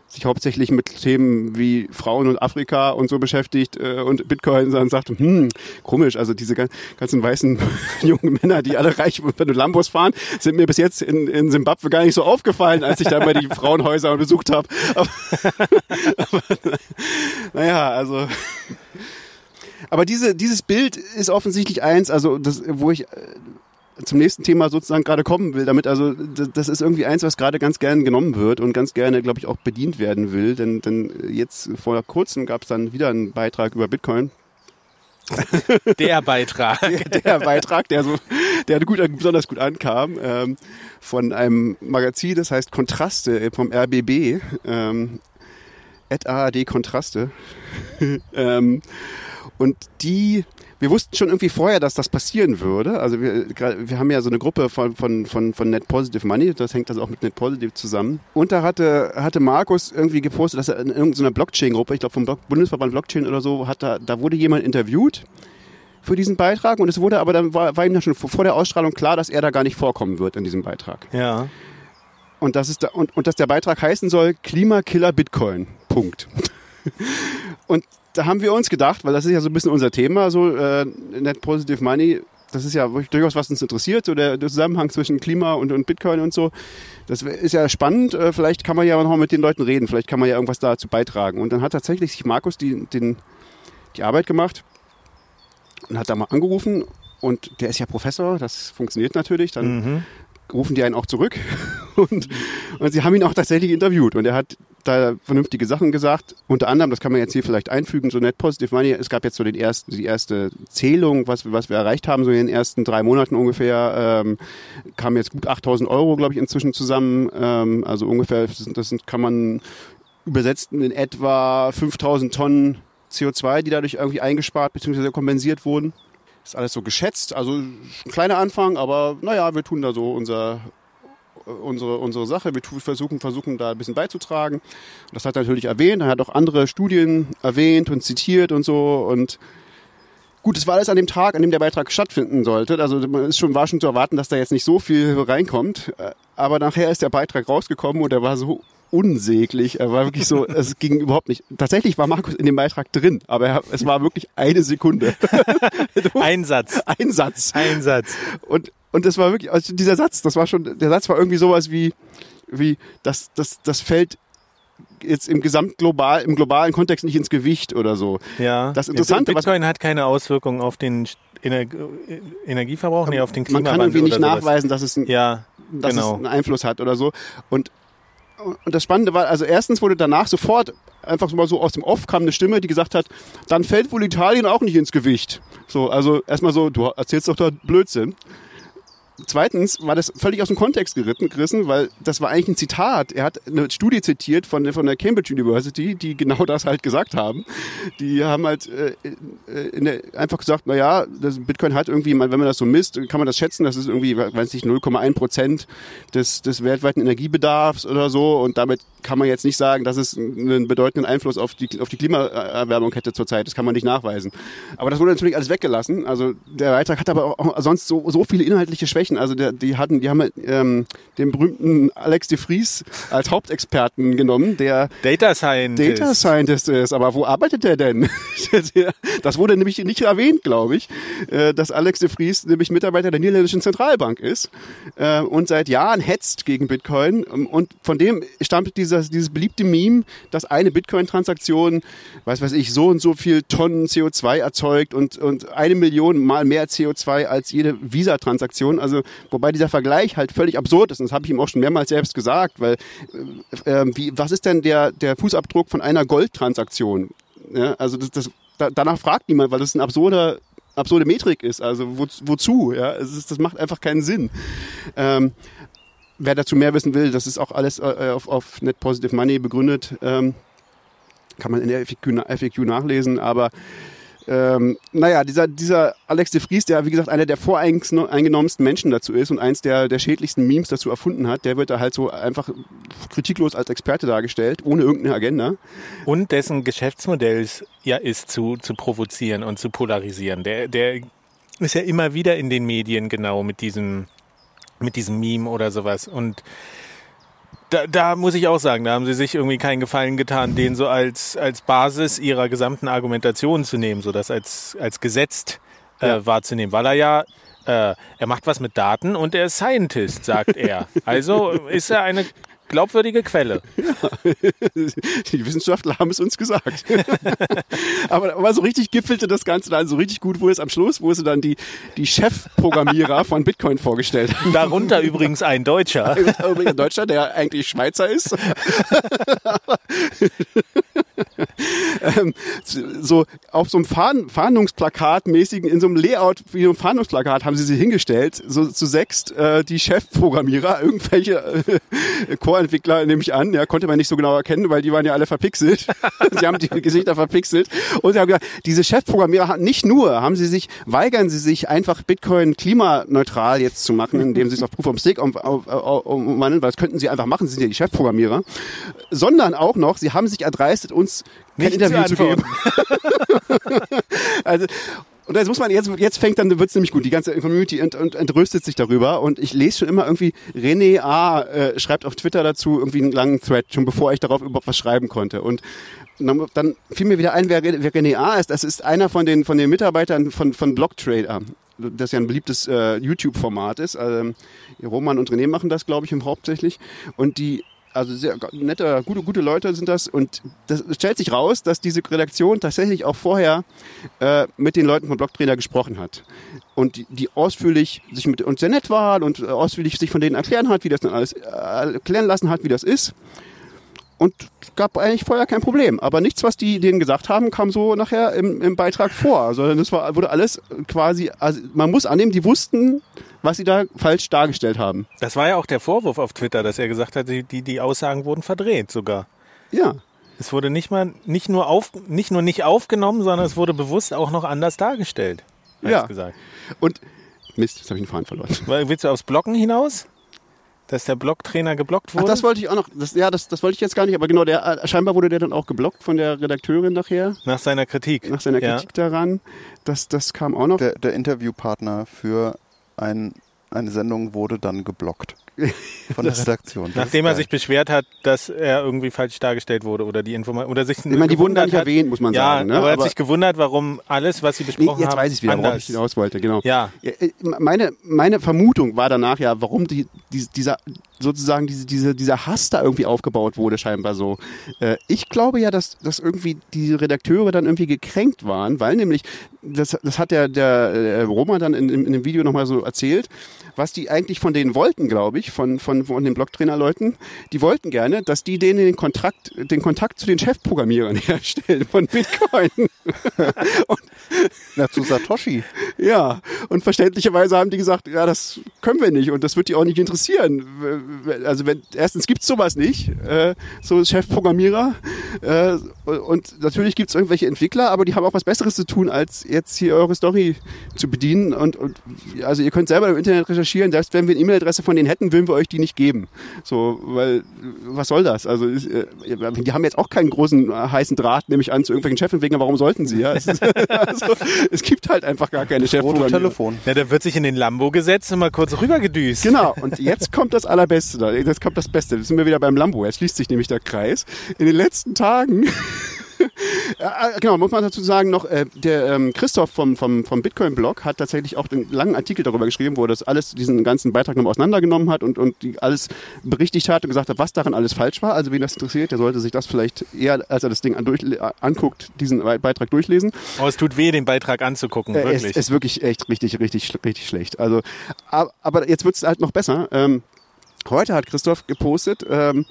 sich hauptsächlich mit Themen wie Frauen und Afrika und so beschäftigt äh, und Bitcoin dann sagt, hm, komisch, also diese gan- ganzen weißen <laughs> jungen Männer, die alle reich mit Lambos fahren, sind mir bis jetzt in, in Simbabwe gar nicht so aufgefallen, als ich da mal die <laughs> Frauenhäuser besucht habe. Aber, aber, <laughs> naja, also aber diese, dieses Bild ist offensichtlich eins, also das, wo ich, äh, zum nächsten Thema sozusagen gerade kommen will. Damit also das, ist irgendwie eins, was gerade ganz gern genommen wird und ganz gerne, glaube ich, auch bedient werden will. Denn, denn jetzt vor kurzem gab es dann wieder einen Beitrag über Bitcoin. <laughs> Der Beitrag. Der, der Beitrag, der so, der gut, besonders gut ankam, ähm, von einem Magazin, das heißt Kontraste vom RBB, ähm, at ARD Kontraste. <laughs> ähm, und die wir wussten schon irgendwie vorher, dass das passieren würde. Also wir, wir haben ja so eine Gruppe von, von, von, von Net Positive Money, das hängt also auch mit Net Positive zusammen. Und da hatte, hatte Markus irgendwie gepostet, dass er in irgendeiner Blockchain-Gruppe, ich glaube vom Bundesverband Blockchain oder so, hat da, da wurde jemand interviewt für diesen Beitrag und es wurde aber dann war, war ihm dann schon vor der Ausstrahlung klar, dass er da gar nicht vorkommen wird in diesem Beitrag. Ja. Und das ist da, und, und dass der Beitrag heißen soll Klimakiller Bitcoin. Punkt. <laughs> und da haben wir uns gedacht, weil das ist ja so ein bisschen unser Thema, so äh, Net Positive Money, das ist ja durchaus, was uns interessiert, so der, der Zusammenhang zwischen Klima und, und Bitcoin und so. Das ist ja spannend. Äh, vielleicht kann man ja noch mal mit den Leuten reden. Vielleicht kann man ja irgendwas dazu beitragen. Und dann hat tatsächlich sich Markus die, den, die Arbeit gemacht und hat da mal angerufen. Und der ist ja Professor, das funktioniert natürlich. Dann mhm. rufen die einen auch zurück. <laughs> Und, und sie haben ihn auch tatsächlich interviewt. Und er hat da vernünftige Sachen gesagt. Unter anderem, das kann man jetzt hier vielleicht einfügen, so Net Positive Money. Es gab jetzt so den ersten, die erste Zählung, was, was wir erreicht haben, so in den ersten drei Monaten ungefähr, ähm, kamen jetzt gut 8000 Euro, glaube ich, inzwischen zusammen. Ähm, also ungefähr, das, das kann man übersetzt in etwa 5000 Tonnen CO2, die dadurch irgendwie eingespart bzw. kompensiert wurden. Ist alles so geschätzt, also ein kleiner Anfang, aber naja, wir tun da so unser, unsere, unsere Sache. Wir versuchen, versuchen da ein bisschen beizutragen. Das hat er natürlich erwähnt. Er hat auch andere Studien erwähnt und zitiert und so. Und gut, es war alles an dem Tag, an dem der Beitrag stattfinden sollte. Also man ist schon, war schon zu erwarten, dass da jetzt nicht so viel reinkommt. Aber nachher ist der Beitrag rausgekommen und er war so unsäglich. Er war wirklich so, es ging überhaupt nicht. Tatsächlich war Markus in dem Beitrag drin, aber er, es war wirklich eine Sekunde. <laughs> Ein Satz. Ein Satz. Ein Satz. Und und das war wirklich, also dieser Satz, das war schon, der Satz war irgendwie sowas wie, wie, das, das, das fällt jetzt im gesamtglobal, im globalen Kontext nicht ins Gewicht oder so. Ja. Das Interessante, Bitcoin hat keine Auswirkungen auf den Ener Energieverbrauch, nee, auf den Klimawandel. Man kann irgendwie nicht nachweisen, dass es, ein, ja, dass genau. es einen Einfluss hat oder so. Und, und das Spannende war, also erstens wurde danach sofort einfach mal so aus dem Off kam eine Stimme, die gesagt hat, dann fällt wohl Italien auch nicht ins Gewicht. So, also erstmal so, du erzählst doch da Blödsinn. Zweitens war das völlig aus dem Kontext gerissen, weil das war eigentlich ein Zitat. Er hat eine Studie zitiert von, von der Cambridge University, die genau das halt gesagt haben. Die haben halt äh, äh der, einfach gesagt, na ja, das Bitcoin hat irgendwie, wenn man das so misst, kann man das schätzen, das ist irgendwie, weiß nicht, 0,1 Prozent des, des weltweiten Energiebedarfs oder so. Und damit kann man jetzt nicht sagen, dass es einen bedeutenden Einfluss auf die, auf die Klimaerwärmung hätte zurzeit. Das kann man nicht nachweisen. Aber das wurde natürlich alles weggelassen. Also der Beitrag hat aber auch sonst so, so viele inhaltliche Schwächen. Also der, die hatten, die haben ähm, den berühmten Alex de Vries als Hauptexperten genommen, der Data Scientist. Data Scientist ist. Aber wo arbeitet der denn? <laughs> das wurde nämlich nicht erwähnt, glaube ich, äh, dass Alex de Vries nämlich Mitarbeiter der niederländischen Zentralbank ist äh, und seit Jahren hetzt gegen Bitcoin. Und von dem stammt diese dieses, dieses beliebte Meme, dass eine Bitcoin-Transaktion, was weiß ich, so und so viel Tonnen CO2 erzeugt und, und eine Million mal mehr CO2 als jede Visa-Transaktion. Also, wobei dieser Vergleich halt völlig absurd ist. Und das habe ich ihm auch schon mehrmals selbst gesagt, weil, äh, äh, wie, was ist denn der, der Fußabdruck von einer Goldtransaktion? Ja, also, das, das, da, danach fragt niemand, weil das ein absurder absurde Metrik ist. Also wo, wozu? Ja, ist, das macht einfach keinen Sinn. Ähm, wer dazu mehr wissen will, das ist auch alles äh, auf, auf Net Positive Money begründet. Ähm, kann man in der FAQ, FAQ nachlesen, aber ähm, naja, dieser, dieser Alex de Vries, der wie gesagt einer der voreingenommensten Menschen dazu ist und eins der, der schädlichsten Memes dazu erfunden hat, der wird da halt so einfach kritiklos als Experte dargestellt, ohne irgendeine Agenda. Und dessen Geschäftsmodell ja ist zu, zu provozieren und zu polarisieren. Der, der ist ja immer wieder in den Medien genau mit diesem mit diesem Meme oder sowas. Und da, da muss ich auch sagen, da haben sie sich irgendwie keinen Gefallen getan, den so als, als Basis ihrer gesamten Argumentation zu nehmen, so das als, als gesetzt äh, ja. wahrzunehmen, weil er ja äh, er macht was mit Daten und er ist Scientist, sagt er. <laughs> Also ist er eine glaubwürdige Quelle. <laughs> Die Wissenschaftler haben es uns gesagt. <laughs> aber, aber so richtig gipfelte das Ganze dann so richtig gut, wo es am Schluss, wo sie dann die, die Chefprogrammierer <laughs> von Bitcoin vorgestellt haben. Darunter übrigens ein Deutscher. Übrigens ein Deutscher, der eigentlich Schweizer ist. ähm, so auf so einem Fahn, Fahndungsplakat-mäßigen, in so einem Layout wie einem Fahndungsplakat haben sie sie hingestellt, so zu sechst äh, die Chefprogrammierer, irgendwelche äh, Core-Entwickler, nehme ich an, ja, konnte man nicht so genau erkennen, weil die waren ja alle verpixelt. <laughs> sie haben die Gesichter verpixelt. Und sie haben gesagt, diese Chefprogrammierer haben nicht nur, haben sie sich, weigern sie sich einfach Bitcoin klimaneutral jetzt zu machen, indem sie es auf Proof of Stake umwandeln, weil das könnten sie einfach machen, sie sind ja die Chefprogrammierer, sondern auch noch, sie haben sich erdreistet, uns kein Interview zu zu geben. <laughs> also, und jetzt muss man, jetzt, jetzt fängt dann, wird's nämlich gut. Die ganze Community ent, ent, entrüstet sich darüber. Und ich lese schon immer irgendwie, René A. Äh, schreibt auf Twitter dazu irgendwie einen langen Thread, schon bevor ich darauf überhaupt was schreiben konnte. Und dann, dann fiel mir wieder ein, wer, wer René A. ist. Das ist einer von den, von den Mitarbeitern von, von Blocktrader. Das ja ein beliebtes äh, YouTube-Format ist. Ähm, Roman und René machen das, glaube ich, hauptsächlich. Und die also sehr nette, gute, gute Leute sind das. Und das es stellt sich raus, dass diese Redaktion tatsächlich auch vorher äh, mit den Leuten von Blocktrainer gesprochen hat. Und die, die ausführlich sich mit uns sehr nett waren und äh, ausführlich sich von denen erklären hat, wie das dann alles äh, erklären lassen hat, wie das ist. Und gab eigentlich vorher kein Problem. Aber nichts, was die denen gesagt haben, kam so nachher im, im Beitrag vor. Sondern das war, wurde alles quasi, also man muss annehmen, die wussten, was sie da falsch dargestellt haben. Das war ja auch der Vorwurf auf Twitter, dass er gesagt hat, die, die, Aussagen wurden verdreht sogar. Ja. Es wurde nicht mal nicht nur auf nicht nur nicht aufgenommen, sondern es wurde bewusst auch noch anders dargestellt. Ja. es gesagt. Und Mist, jetzt habe ich den Faden verloren. <laughs> Willst du aufs Blocken hinaus? Dass der Blocktrainer geblockt Ach, wurde? das wollte ich auch noch. Das, ja, das, das wollte ich jetzt gar nicht. Aber genau, der äh, scheinbar wurde der dann auch geblockt von der Redakteurin nachher nach seiner Kritik. nach seiner Ja. Kritik daran. Das, das kam auch noch. Der, der Interviewpartner für ein, eine Sendung wurde dann geblockt <laughs> von der Redaktion. Nachdem er sich beschwert hat, dass er irgendwie falsch dargestellt wurde oder die Information oder sich ich meine, die wurden da nicht hat, erwähnt, muss man ja, sagen. Ne? aber er hat sich gewundert, warum alles, was sie nee, besprochen jetzt haben, weiß ich wieder, worauf anders. ich hinaus wollte. Genau. Ja, Ja, äh, Meine, meine Vermutung war danach ja, warum die, die, dieser sozusagen diese, diese, dieser Hass da irgendwie aufgebaut wurde, scheinbar so. Äh, ich glaube ja, dass, dass irgendwie die Redakteure dann irgendwie gekränkt waren, weil nämlich, das, das hat der, der äh, Roman dann in, in, in dem Video nochmal so erzählt, was die eigentlich von denen wollten, glaube ich, von, von, von den Blocktrainer-Leuten. Die wollten gerne, dass die denen den Kontakt, den Kontakt zu den Chefprogrammierern <laughs> herstellen von Bitcoin. <laughs> Na, zu Satoshi. Ja, und verständlicherweise haben die gesagt, ja, das können wir nicht und das wird die auch nicht interessieren. Also wenn erstens gibt's sowas nicht, äh, so Chefprogrammierer äh, und natürlich gibt's irgendwelche Entwickler, aber die haben auch was Besseres zu tun, als jetzt hier eure Story zu bedienen und, und also ihr könnt selber im Internet recherchieren, selbst wenn wir eine E-Mail-Adresse von denen hätten, würden wir euch die nicht geben. So, weil was soll das? Also äh, die haben jetzt auch keinen großen äh, heißen Draht, nehme ich an, zu irgendwelchen Chefentwicklern. Warum sollten sie? Ja, es, ist, <laughs> also, es gibt halt einfach gar keine Chefprogrammierer. Telefon. ja, der wird sich in den Lambo gesetzt und mal kurz rübergedüst. Genau, und jetzt kommt das Allerbeste. <laughs> da. Jetzt kommt das Beste. Jetzt sind wir wieder beim Lambo. Jetzt schließt sich nämlich der Kreis. In den letzten Tagen. Ja, <laughs> genau, muss man dazu sagen noch, äh, der ähm, Christoph vom, vom, vom Bitcoin-Blog hat tatsächlich auch einen langen Artikel darüber geschrieben, wo er das alles, diesen ganzen Beitrag nochmal auseinandergenommen hat und, und die alles berichtigt hat und gesagt hat, was daran alles falsch war. Also wen das interessiert, der sollte sich das vielleicht eher, als er das Ding an, durch, äh, anguckt, diesen Beitrag durchlesen. Oh, es tut weh, den Beitrag anzugucken, Äh, wirklich. Es ist wirklich echt richtig, richtig, richtig schlecht. Also, aber, aber jetzt wird es halt noch besser. Ähm, heute hat Christoph gepostet, ähm,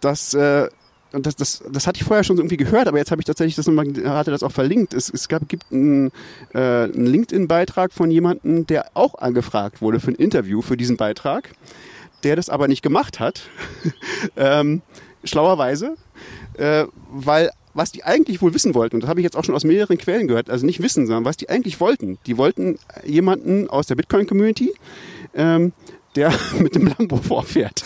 dass äh, und das, das, das hatte ich vorher schon irgendwie gehört, aber jetzt habe ich tatsächlich das nochmal, hatte das auch verlinkt. Es, es gab, gibt einen, äh, einen LinkedIn-Beitrag von jemandem, der auch angefragt wurde für ein Interview für diesen Beitrag, der das aber nicht gemacht hat. <laughs> ähm, schlauerweise, äh, weil was die eigentlich wohl wissen wollten, und das habe ich jetzt auch schon aus mehreren Quellen gehört, also nicht wissen, sondern was die eigentlich wollten. Die wollten jemanden aus der Bitcoin-Community, ähm, der <laughs> mit dem Lambo vorfährt.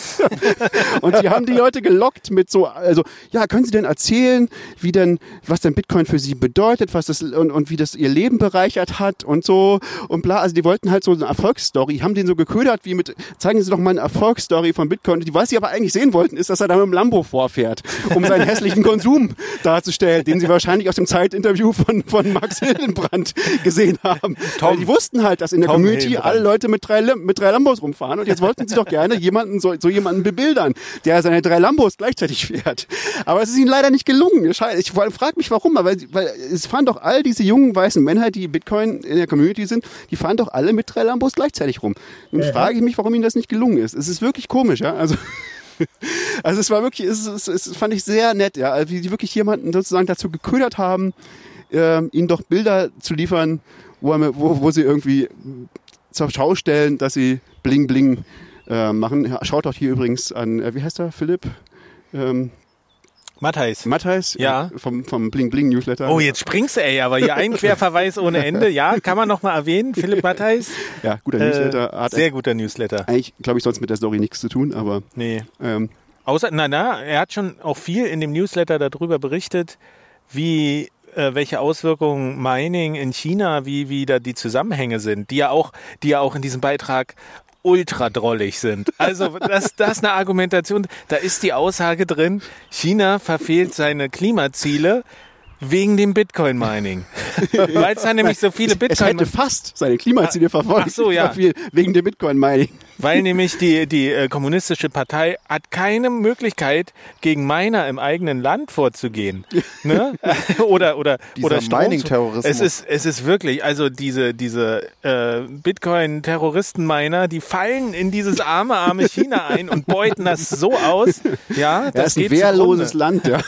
<laughs> und die haben die Leute gelockt mit so, also, ja, können Sie denn erzählen, wie denn, was denn Bitcoin für Sie bedeutet, was das, und, und wie das Ihr Leben bereichert hat und so und bla. Also die wollten halt so eine Erfolgsstory, haben den so geködert wie mit, zeigen Sie doch mal eine Erfolgsstory von Bitcoin. Die, was sie aber eigentlich sehen wollten, ist, dass er da mit dem Lambo vorfährt, um seinen <laughs> hässlichen Konsum darzustellen, den sie wahrscheinlich aus dem Zeitinterview von, von Max Hildenbrand gesehen haben. Tom. Weil die wussten halt, dass in der Tom Community Hildenbrand. alle Leute mit drei, mit drei Lambos rumfahren und jetzt wollten sie doch gerne jemanden, so, so jemanden bebildern, der seine drei Lambos gleichzeitig fährt. Aber es ist ihnen leider nicht gelungen. Ich frage mich warum, weil, weil es fahren doch all diese jungen weißen Männer, die Bitcoin in der Community sind, die fahren doch alle mit drei Lambos gleichzeitig rum. Und mhm. frage ich mich, warum ihnen das nicht gelungen ist. Es ist wirklich komisch, ja. Also <laughs> also es war wirklich, es, es, es fand ich sehr nett, ja, wie die wirklich jemanden sozusagen dazu geködert haben, äh, ihnen doch Bilder zu liefern, wo, wo, wo sie irgendwie zur Schau stellen, dass sie Bling Bling äh, machen. Schaut doch hier übrigens an, äh, wie heißt er, Philipp? Ähm, Matthijs. Matthijs, ja. Äh, vom, vom Bling Bling Newsletter. Oh, jetzt springst du, ey, aber hier ein Querverweis ohne Ende. Ja, kann man nochmal erwähnen, Philipp Matthijs. Ja, guter äh, Newsletter. Hat sehr guter Newsletter. Eigentlich, glaube ich, sonst mit der Story nichts zu tun, aber. Nee. Ähm, Außer, na, na, er hat schon auch viel in dem Newsletter darüber berichtet, wie äh, welche Auswirkungen Mining in China, wie, wie da die Zusammenhänge sind, die ja auch, die ja auch in diesem Beitrag ultra drollig sind. Also das, das ist eine Argumentation. Da ist die Aussage drin, China verfehlt seine Klimaziele wegen dem Bitcoin-Mining. Weil es da nämlich so viele Bitcoin... Es hätte fast seine Klimaziele verfolgt. Ach so, ja. <laughs> Wegen dem Bitcoin-Mining. Weil nämlich die, die äh, kommunistische Partei hat keine Möglichkeit, gegen Miner im eigenen Land vorzugehen. <laughs> ne? oder oder, oder Mining-Terrorismus. Es ist, es ist wirklich, also diese, diese äh, Bitcoin-Terroristen-Miner, die fallen in dieses arme, arme China ein und beuten das so aus. Ja, das, das ist ein wehrloses Land, ja.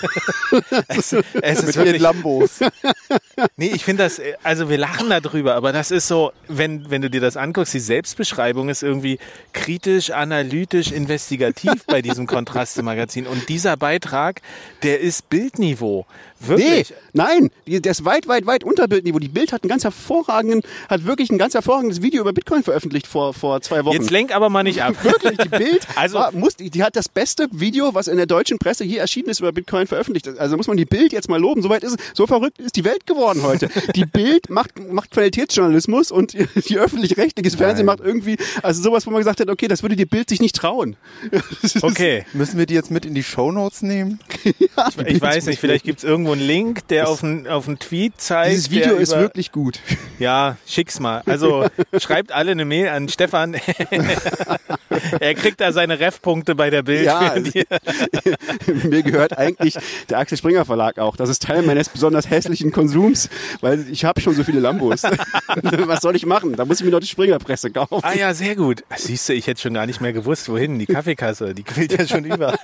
<laughs> es, es ist wirklich, Lambos. <laughs> nee, ich finde das, also wir lachen darüber, aber das ist so, wenn, wenn du dir das anguckst, die Selbstbeschreibung ist irgendwie kritisch, analytisch, investigativ bei diesem <laughs> Kontraste-Magazin. Und dieser Beitrag, der ist Bildniveau. Wirklich? Nee, nein, der ist weit, weit, weit unter Bildniveau. Die Bild hat ein ganz hervorragenden, hat wirklich ein ganz hervorragendes Video über Bitcoin veröffentlicht vor, vor zwei Wochen. Jetzt lenk aber mal nicht ab. <laughs> wirklich, die Bild <laughs> also, war, muss, die, die hat das beste Video, was in der deutschen Presse hier erschienen ist, über Bitcoin veröffentlicht. Also muss man die Bild jetzt mal loben. Soweit ist es, so verrückt ist die Welt geworden heute. Die <laughs> Bild macht, macht Qualitätsjournalismus und die öffentlich-rechtliches Fernsehen macht irgendwie, also sowas, wo man gesagt hat, okay, das würde die Bild sich nicht trauen. okay. Müssen wir die jetzt mit in die Shownotes nehmen? ja, ich, ich weiß nicht, vielleicht gibt es irgendwo einen Link, der auf einen, auf einen Tweet zeigt. Dieses Video ist wirklich gut. Ja, schick's mal. Also <laughs> schreibt alle eine Mail an Stefan. <laughs> er kriegt da seine Ref-Punkte bei der Bild. Ja, <laughs> mir gehört eigentlich der Axel Springer Verlag auch. Das ist Teil meines besonders hässlichen Konsums, weil ich habe schon so viele Lambos. Was soll ich machen? Da muss ich mir noch die Springerpresse kaufen. Ah ja, sehr gut. Siehst du, ich hätte schon gar nicht mehr gewusst, wohin. Die Kaffeekasse, die quillt ja schon über.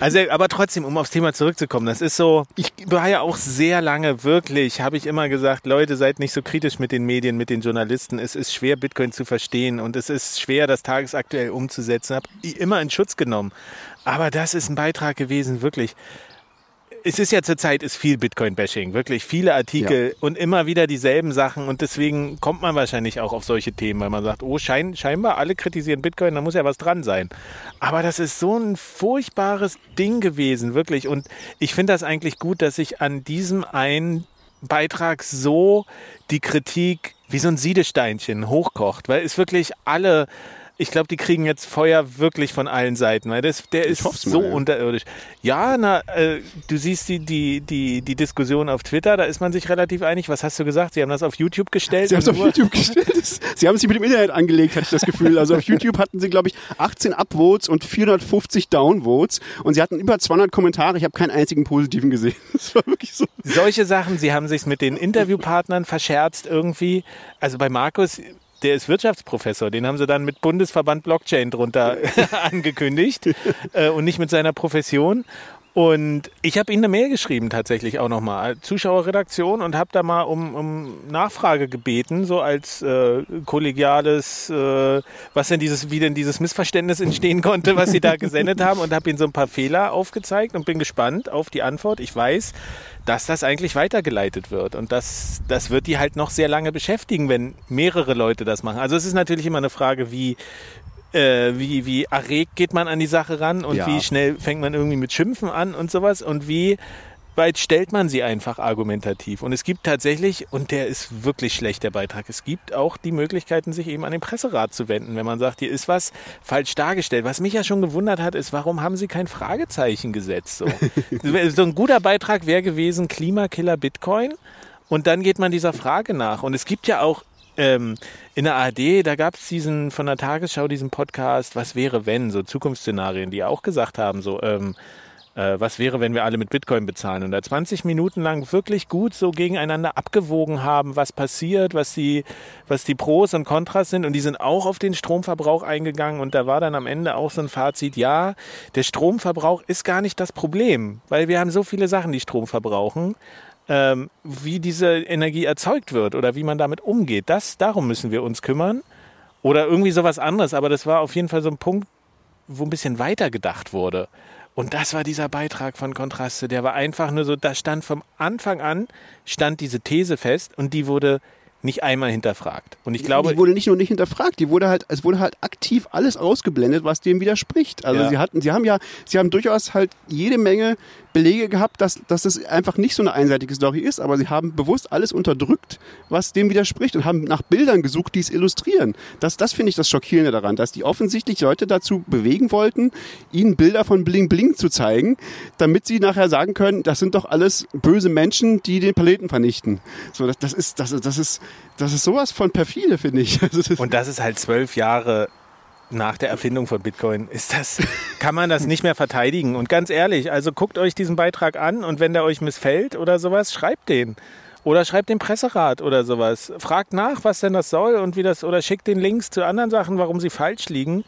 also, aber trotzdem, um aufs Thema zurückzukommen, das ist so, ich war ja auch sehr lange wirklich, habe ich immer gesagt, Leute, seid nicht so kritisch mit den Medien, mit den Journalisten. Es ist schwer, Bitcoin zu verstehen und es ist schwer, das tagesaktuell umzusetzen. Habe immer in Schutz genommen. Aber das ist ein Beitrag gewesen, wirklich es ist ja zurzeit ist viel Bitcoin-Bashing, wirklich viele Artikel ja. und immer wieder dieselben Sachen und deswegen kommt man wahrscheinlich auch auf solche Themen, weil man sagt, oh, schein, scheinbar alle kritisieren Bitcoin, da muss ja was dran sein. Aber das ist so ein furchtbares Ding gewesen, wirklich. Und ich finde das eigentlich gut, dass sich an diesem einen Beitrag so die Kritik wie so ein Siedesteinchen hochkocht, weil es wirklich alle ich glaube, die kriegen jetzt Feuer wirklich von allen Seiten, weil das, der ist so mal, ja. unterirdisch. Ja, na, äh, du siehst die, die, die, die Diskussion auf Twitter, da ist man sich relativ einig. Was hast du gesagt? Sie haben das auf YouTube gestellt? Sie haben es auf YouTube gestellt. <laughs> Sie haben sich mit dem Internet angelegt, hatte ich das Gefühl. Also auf YouTube hatten sie, glaube ich, 18 Upvotes und 450 Downvotes und sie hatten über 200 Kommentare. Ich habe keinen einzigen positiven gesehen. <laughs> Das war wirklich so. Solche Sachen, sie haben sich mit den Interviewpartnern verscherzt irgendwie. Also bei Markus, der ist Wirtschaftsprofessor. Den haben sie dann mit Bundesverband Blockchain drunter <laughs> <laughs> angekündigt äh, und nicht mit seiner Profession. Und ich habe Ihnen eine Mail geschrieben tatsächlich auch nochmal, Zuschauerredaktion und habe da mal um, um Nachfrage gebeten, so als äh, kollegiales, äh, was denn dieses, wie denn dieses Missverständnis entstehen konnte, was Sie da <laughs> gesendet haben und habe Ihnen so ein paar Fehler aufgezeigt und bin gespannt auf die Antwort. Ich weiß, dass das eigentlich weitergeleitet wird und das, das wird die halt noch sehr lange beschäftigen, wenn mehrere Leute das machen. Also es ist natürlich immer eine Frage, wie, äh, wie, wie erregt geht man an die Sache ran und ja. wie schnell fängt man irgendwie mit Schimpfen an und sowas und wie weit stellt man sie einfach argumentativ. Und es gibt tatsächlich, und der ist wirklich schlecht, der Beitrag, es gibt auch die Möglichkeiten, sich eben an den Presserat zu wenden, wenn man sagt, hier ist was falsch dargestellt. Was mich ja schon gewundert hat, ist, warum haben sie kein Fragezeichen gesetzt? So, <laughs> so ein guter Beitrag wäre gewesen, Klimakiller Bitcoin. Und dann geht man dieser Frage nach. Und es gibt ja auch ähm, in der ARD, da gab es diesen von der Tagesschau diesen Podcast, was wäre wenn, so Zukunftsszenarien, die auch gesagt haben, so ähm, äh, was wäre, wenn wir alle mit Bitcoin bezahlen? Und da 20 Minuten lang wirklich gut so gegeneinander abgewogen haben, was passiert, was die, was die Pros und Kontras sind. Und die sind auch auf den Stromverbrauch eingegangen. Und da war dann am Ende auch so ein Fazit, ja, der Stromverbrauch ist gar nicht das Problem, weil wir haben so viele Sachen, die Strom verbrauchen, ähm, wie diese Energie erzeugt wird oder wie man damit umgeht. Das, darum müssen wir uns kümmern. Oder irgendwie sowas anderes. Aber das war auf jeden Fall so ein Punkt, wo ein bisschen weiter gedacht wurde. Und das war dieser Beitrag von Kontraste. Der war einfach nur so, da stand vom Anfang an, stand diese These fest und die wurde nicht einmal hinterfragt. Und ich glaube, die wurde nicht nur nicht hinterfragt, die wurde halt, es wurde halt aktiv alles ausgeblendet, was dem widerspricht. Also Ja. sie hatten, sie haben ja, sie haben durchaus halt jede Menge Belege gehabt, dass, dass es einfach nicht so eine einseitige Story ist, aber sie haben bewusst alles unterdrückt, was dem widerspricht und haben nach Bildern gesucht, die es illustrieren. Das, das finde ich das Schockierende daran, dass die offensichtlich Leute dazu bewegen wollten, ihnen Bilder von Bling Bling zu zeigen, damit sie nachher sagen können, das sind doch alles böse Menschen, die den Planeten vernichten. So, das, das ist, das, ist- das ist, das ist sowas von perfide, finde ich. <laughs> Also Und das ist halt zwölf Jahre nach der Erfindung von Bitcoin. Ist das, kann man das nicht mehr verteidigen. Und ganz ehrlich, also guckt euch diesen Beitrag an und wenn der euch missfällt oder sowas, schreibt den. Oder schreibt den Presserat oder sowas. Fragt nach, was denn das soll und wie das, oder schickt den Links zu anderen Sachen, warum sie falsch liegen.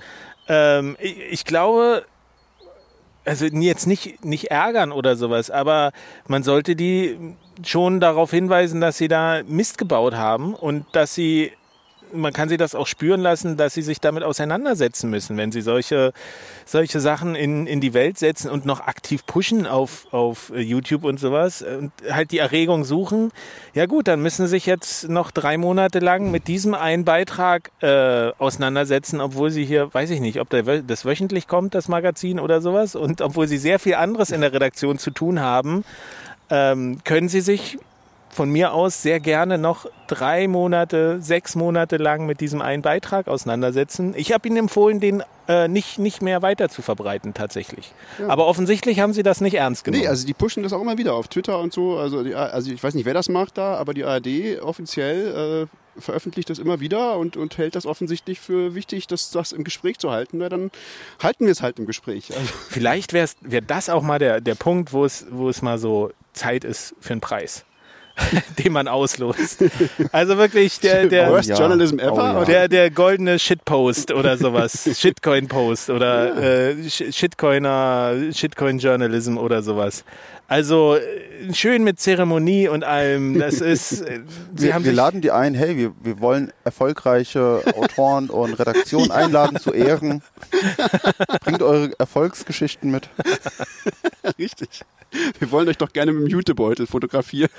Ähm, ich, ich glaube, also jetzt nicht, nicht ärgern oder sowas, aber man sollte die schon darauf hinweisen, dass sie da Mist gebaut haben und dass sie, man kann sie das auch spüren lassen, dass sie sich damit auseinandersetzen müssen, wenn sie solche, solche Sachen in, in die Welt setzen und noch aktiv pushen auf, auf äh, YouTube und sowas und halt die Erregung suchen. Ja gut, dann müssen sie sich jetzt noch drei Monate lang mit diesem einen Beitrag äh, auseinandersetzen, obwohl sie hier, weiß ich nicht, ob das wöchentlich kommt, das Magazin oder sowas, und obwohl sie sehr viel anderes in der Redaktion zu tun haben, ähm, können sie sich von mir aus sehr gerne noch drei Monate, sechs Monate lang mit diesem einen Beitrag auseinandersetzen. Ich habe Ihnen empfohlen, den äh, nicht, nicht mehr weiter zu verbreiten tatsächlich. Aber offensichtlich haben Sie das nicht ernst genommen. Nee, also die pushen das auch immer wieder auf Twitter und so. Also, die, also ich weiß nicht, wer das macht da, aber die ARD offiziell äh, veröffentlicht das immer wieder und, und hält das offensichtlich für wichtig, das, das im Gespräch zu halten. Na, dann halten wir es halt im Gespräch. Also, Vielleicht wäre wär das auch mal der, der Punkt, wo es, wo es mal so Zeit ist für einen Preis, <laughs> den man auslost. Also wirklich der, der, Worst ja. Journalism ever. Oh ja. oder? Der, der goldene Shitpost oder sowas. <laughs> Shitcoin-Post oder äh, Sh- Shitcoiner, Shitcoin-Journalism oder sowas. Also äh, schön mit Zeremonie und allem. Das ist. äh, <laughs> Sie Wir, haben wir laden die ein, hey, wir, wir wollen erfolgreiche Autoren und Redaktionen einladen zu Ehren. Bringt eure Erfolgsgeschichten mit. <laughs> Richtig. Wir wollen euch doch gerne mit dem Jutebeutel fotografieren. <laughs>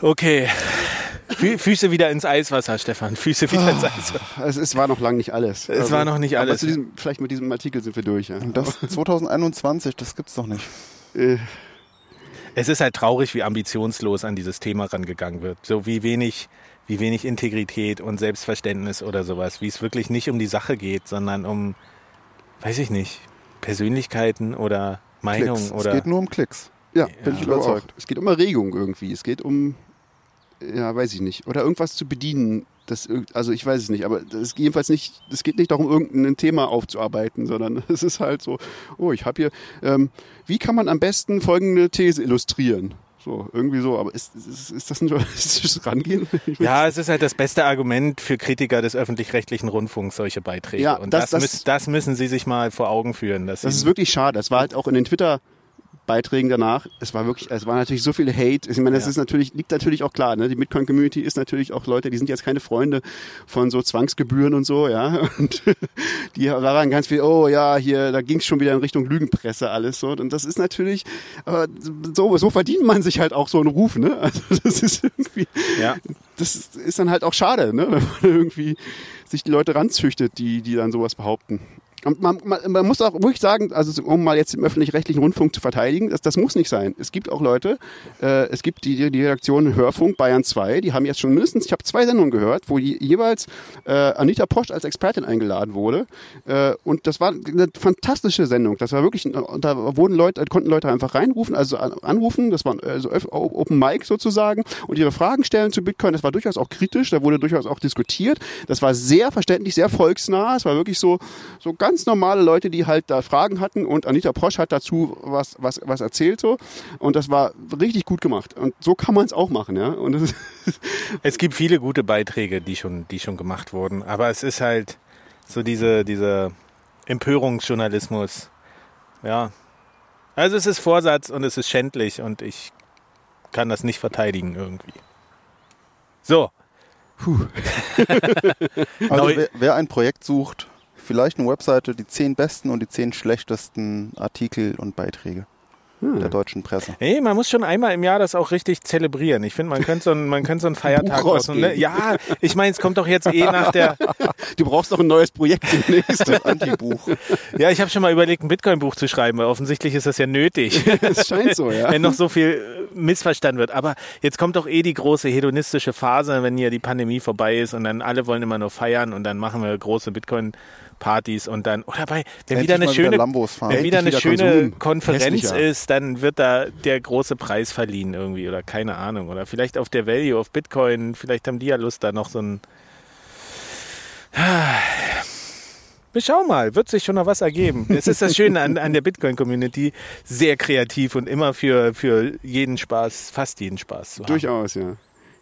Okay. Fü Füße wieder ins Eiswasser, Stefan. Füße wieder ins Eiswasser. Es, es war noch lang nicht alles. Es war noch nicht alles. diesem, vielleicht mit diesem Artikel sind wir durch. Ja. Das 2021, das gibt's doch nicht. Äh, Es ist halt traurig, wie ambitionslos an dieses Thema rangegangen wird. So wie wenig, wie wenig Integrität und Selbstverständnis oder sowas. Wie es wirklich nicht um die Sache geht, sondern um, weiß ich nicht, Persönlichkeiten oder Meinung Klicks. oder. Es geht nur um Klicks. ja, bin ich ich glaube auch. überzeugt. Es geht um Erregung irgendwie. Es geht um, ja, weiß ich nicht. Oder irgendwas zu bedienen. Das, also ich weiß es nicht, aber es geht jedenfalls nicht, es geht nicht darum, irgendein Thema aufzuarbeiten, sondern <laughs> es ist halt so, oh, ich habe hier, ähm, wie kann man am besten folgende These illustrieren? So, irgendwie so, aber ist, ist, ist das ein <laughs> journalistisches Rangehen? Ja, es ist halt das beste Argument für Kritiker des öffentlich-rechtlichen Rundfunks, solche Beiträge. Ja, und das- das, das- müß- das müssen Sie sich mal vor Augen führen. Das ist wirklich schade. Das war halt auch in den Twitter Beiträgen danach. Es war wirklich, es war natürlich so viel Hate. Ich meine, das Ja. ist natürlich, liegt natürlich auch klar, ne? Die Bitcoin-Community ist natürlich auch Leute, die sind jetzt keine Freunde von so Zwangsgebühren und so, ja. <laughs> Und die waren ganz viel, oh ja, hier, da ging es schon wieder in Richtung Lügenpresse alles so. Und das ist natürlich, aber so, so verdient man sich halt auch so einen Ruf, ne? Also <laughs> das ist irgendwie, ja. das ist, dann halt auch schade, ne? Wenn man irgendwie sich die Leute ranzüchtet, die, die dann sowas behaupten. Man, man, man muss auch wirklich sagen, also um mal jetzt im öffentlich-rechtlichen Rundfunk zu verteidigen, das, das muss nicht sein. Es gibt auch Leute, äh, es gibt die, die Redaktion Hörfunk Bayern 2, die haben jetzt schon mindestens, ich habe zwei Sendungen gehört, wo je, jeweils äh, Anita Posch als Expertin eingeladen wurde. Äh, und das war eine fantastische Sendung. Das war wirklich, da wurden Leute, konnten Leute einfach reinrufen, also anrufen, das war also Open Mic sozusagen und ihre Fragen stellen zu Bitcoin. Das war durchaus auch kritisch, da wurde durchaus auch diskutiert. Das war sehr verständlich, sehr volksnah. Es war wirklich so, so ganz normale Leute, die halt da Fragen hatten und Anita Prosch hat dazu was, was, was erzählt so. Und das war richtig gut gemacht. Und so kann man es auch machen, ja. Und das <laughs> es gibt viele gute Beiträge, die schon, die schon gemacht wurden. Aber es ist halt so diese, diese Empörungsjournalismus. Ja. Also es ist Vorsatz und es ist schändlich und ich kann das nicht verteidigen irgendwie. So. <laughs> also wer, wer ein Projekt sucht, vielleicht eine Webseite, die zehn besten und die zehn schlechtesten Artikel und Beiträge hm. der deutschen Presse. Hey, man muss schon einmal im Jahr das auch richtig zelebrieren. Ich finde, man könnte so, einen, man könnte so einen <laughs> Feiertag aus. Ne? Ja, ich meine, es kommt doch jetzt eh nach der. <laughs> Du brauchst doch ein neues Projekt demnächst. <laughs> Anti-Buch. Ja, ich habe schon mal überlegt, ein Bitcoin-Buch zu schreiben, weil offensichtlich ist das ja nötig. Es scheint so, ja. Wenn noch so viel missverstanden wird. Aber jetzt kommt doch eh die große hedonistische Phase, wenn hier die Pandemie vorbei ist und dann alle wollen immer nur feiern und dann machen wir große Bitcoin- Partys und dann oder bei wenn wieder eine schöne wieder wenn wieder eine wieder schöne Konsum. Konferenz Hässlicher. ist, dann wird da der große Preis verliehen irgendwie oder keine Ahnung oder vielleicht auf der Value of Bitcoin, vielleicht haben die ja Lust da noch so ein wir schauen mal, wird sich schon noch was ergeben. <laughs> Es ist das Schöne an, an der Bitcoin-Community, sehr kreativ und immer für, für jeden Spaß, fast jeden Spaß zu haben. Durchaus, ja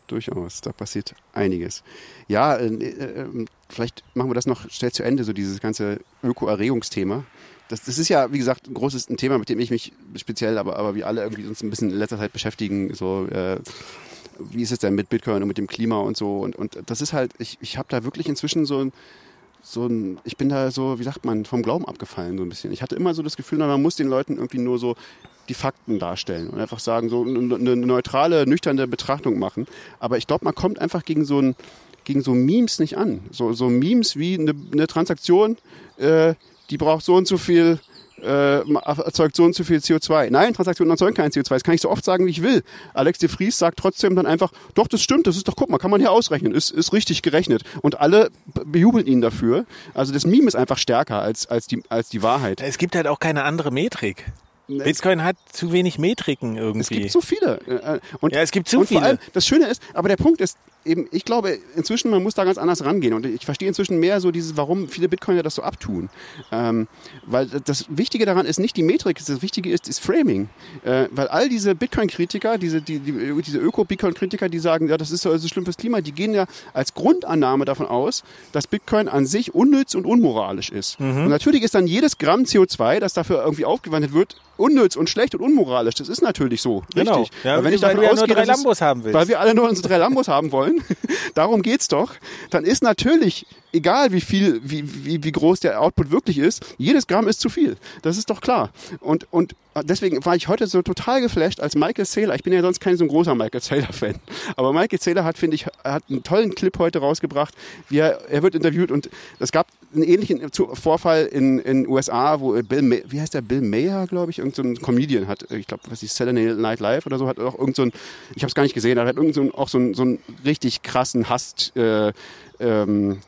durchaus. Da passiert einiges. Ja, äh, äh, vielleicht machen wir das noch schnell zu Ende, so dieses ganze Öko-Erregungsthema. Das, das ist ja, wie gesagt, ein großes ein Thema, mit dem ich mich speziell, aber, aber wir alle irgendwie uns ein bisschen in letzter Zeit beschäftigen. So, äh, wie ist es denn mit Bitcoin und mit dem Klima und so? Und, und das ist halt, ich, ich habe da wirklich inzwischen so ein, so ein, ich bin da so, wie sagt man, vom Glauben abgefallen so ein bisschen. Ich hatte immer so das Gefühl, man muss den Leuten irgendwie nur so die Fakten darstellen und einfach sagen, so eine neutrale, nüchterne Betrachtung machen. Aber ich glaube, man kommt einfach gegen so ein, gegen so Memes nicht an. So, so Memes wie eine, eine Transaktion, äh, die braucht so und so viel äh, erzeugt so und so viel CO2. Nein, Transaktionen erzeugen kein CO2. Das kann ich so oft sagen, wie ich will. Alex de Vries sagt trotzdem dann einfach, doch, das stimmt, das ist doch, guck mal, kann man hier ausrechnen, ist, ist richtig gerechnet. Und alle bejubeln ihn dafür. Also das Meme ist einfach stärker als, als, die, als die Wahrheit. Es gibt halt auch keine andere Metrik. Bitcoin hat zu wenig Metriken irgendwie. Es gibt so viele. Äh, äh, und, ja, es gibt zu und viele. Vor allem, das Schöne ist, aber der Punkt ist, eben, ich glaube, inzwischen, man muss da ganz anders rangehen. Und ich verstehe inzwischen mehr so dieses, warum viele Bitcoiner das so abtun. Ähm, weil das Wichtige daran ist nicht die Metrik, das Wichtige ist das Framing. Äh, weil all diese Bitcoin-Kritiker, diese, die, die, diese Öko-Bitcoin-Kritiker, die sagen, ja, das ist so ein schlimmes Klima, die gehen ja als Grundannahme davon aus, dass Bitcoin an sich unnütz und unmoralisch ist. Mhm. Und natürlich ist dann jedes Gramm CO2, das dafür irgendwie aufgewandt wird, unnütz und schlecht und unmoralisch. Das ist natürlich so. Genau. Richtig. Ja, weil wenn ich weil davon ausgehe, drei Lambos haben willst. Weil wir alle nur unsere drei Lambos haben wollen, <laughs> darum geht's doch, dann ist natürlich egal wie viel, wie, wie, wie groß der Output wirklich ist, jedes Gramm ist zu viel. Das ist doch klar. Und, und deswegen war ich heute so total geflasht, als Michael Saylor, ich bin ja sonst kein so ein großer Michael Saylor-Fan, aber Michael Saylor hat, finde ich, hat einen tollen Clip heute rausgebracht, wie er, er wird interviewt und es gab einen ähnlichen Vorfall in in USA, wo Bill, May, wie heißt der, Bill Mayer, glaube ich, irgendein so Comedian hat, ich glaube, was ist Saturday Night Live oder so, hat auch irgend so ein, ich habe es gar nicht gesehen, er hat irgend so ein, auch so einen, so einen richtig krassen Hass, äh, ähm,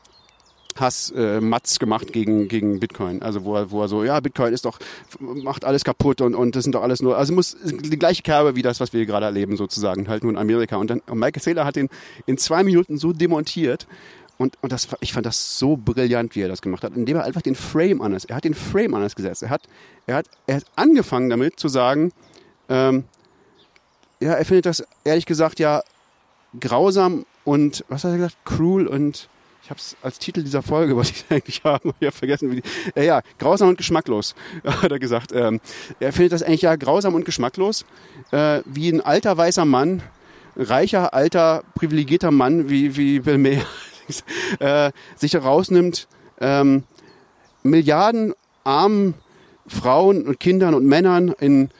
Hass äh, Matz gemacht gegen, gegen Bitcoin. Also wo er, wo er so, ja, Bitcoin ist doch, macht alles kaputt und, und das sind doch alles nur, also muss die gleiche Kerbe wie das, was wir gerade erleben sozusagen, halt nur in Amerika. Und dann und Michael Saylor hat ihn in zwei Minuten so demontiert. Und, und das, ich fand das so brillant, wie er das gemacht hat, indem er einfach den Frame anders, er hat den Frame anders gesetzt. Er hat, er hat, er hat angefangen damit zu sagen, ähm, ja, er findet das ehrlich gesagt ja grausam und, was hat er gesagt, cruel und ich habe es als Titel dieser Folge, was ich <laughs> eigentlich habe, ich habe vergessen, wie die, äh, ja, grausam und geschmacklos, <laughs> hat er gesagt. Ähm, er findet das eigentlich ja grausam und geschmacklos, äh, wie ein alter weißer Mann, reicher, alter, privilegierter Mann wie, wie Bill Mayer <laughs> äh, sich herausnimmt, ähm, Milliarden armen Frauen und Kindern und Männern in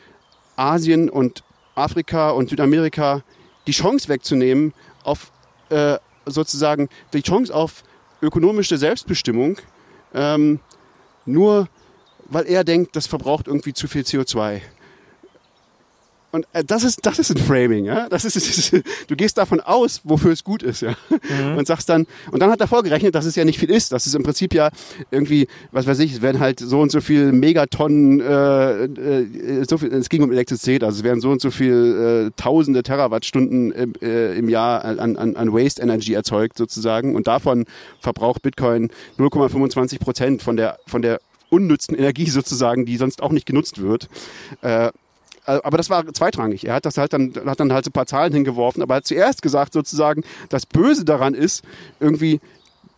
Asien und Afrika und Südamerika die Chance wegzunehmen auf äh, sozusagen die Chance auf ökonomische Selbstbestimmung ähm, nur weil er denkt, das verbraucht irgendwie zu viel CO2. Und äh, das ist, das ist ein Framing, ja. Das ist, <laughs> das ist, du gehst davon aus, wofür es gut ist, ja. Mhm. Und sagst dann, und dann hat er vorgerechnet, dass es ja nicht viel ist. Das ist im Prinzip ja irgendwie, was weiß ich, es werden halt so und so viel Megatonnen, äh, äh, so viel, es ging um Elektrizität, also es werden so und so viel äh, tausende Terawattstunden im, äh, im Jahr an, an, an Waste Energy erzeugt sozusagen. Und davon verbraucht Bitcoin 0,25 Prozent von der, von der unnützen Energie sozusagen, die sonst auch nicht genutzt wird. Äh, aber das war zweitrangig. Er hat das halt dann, hat dann halt so ein paar Zahlen hingeworfen, aber er hat zuerst gesagt sozusagen, das Böse daran ist, irgendwie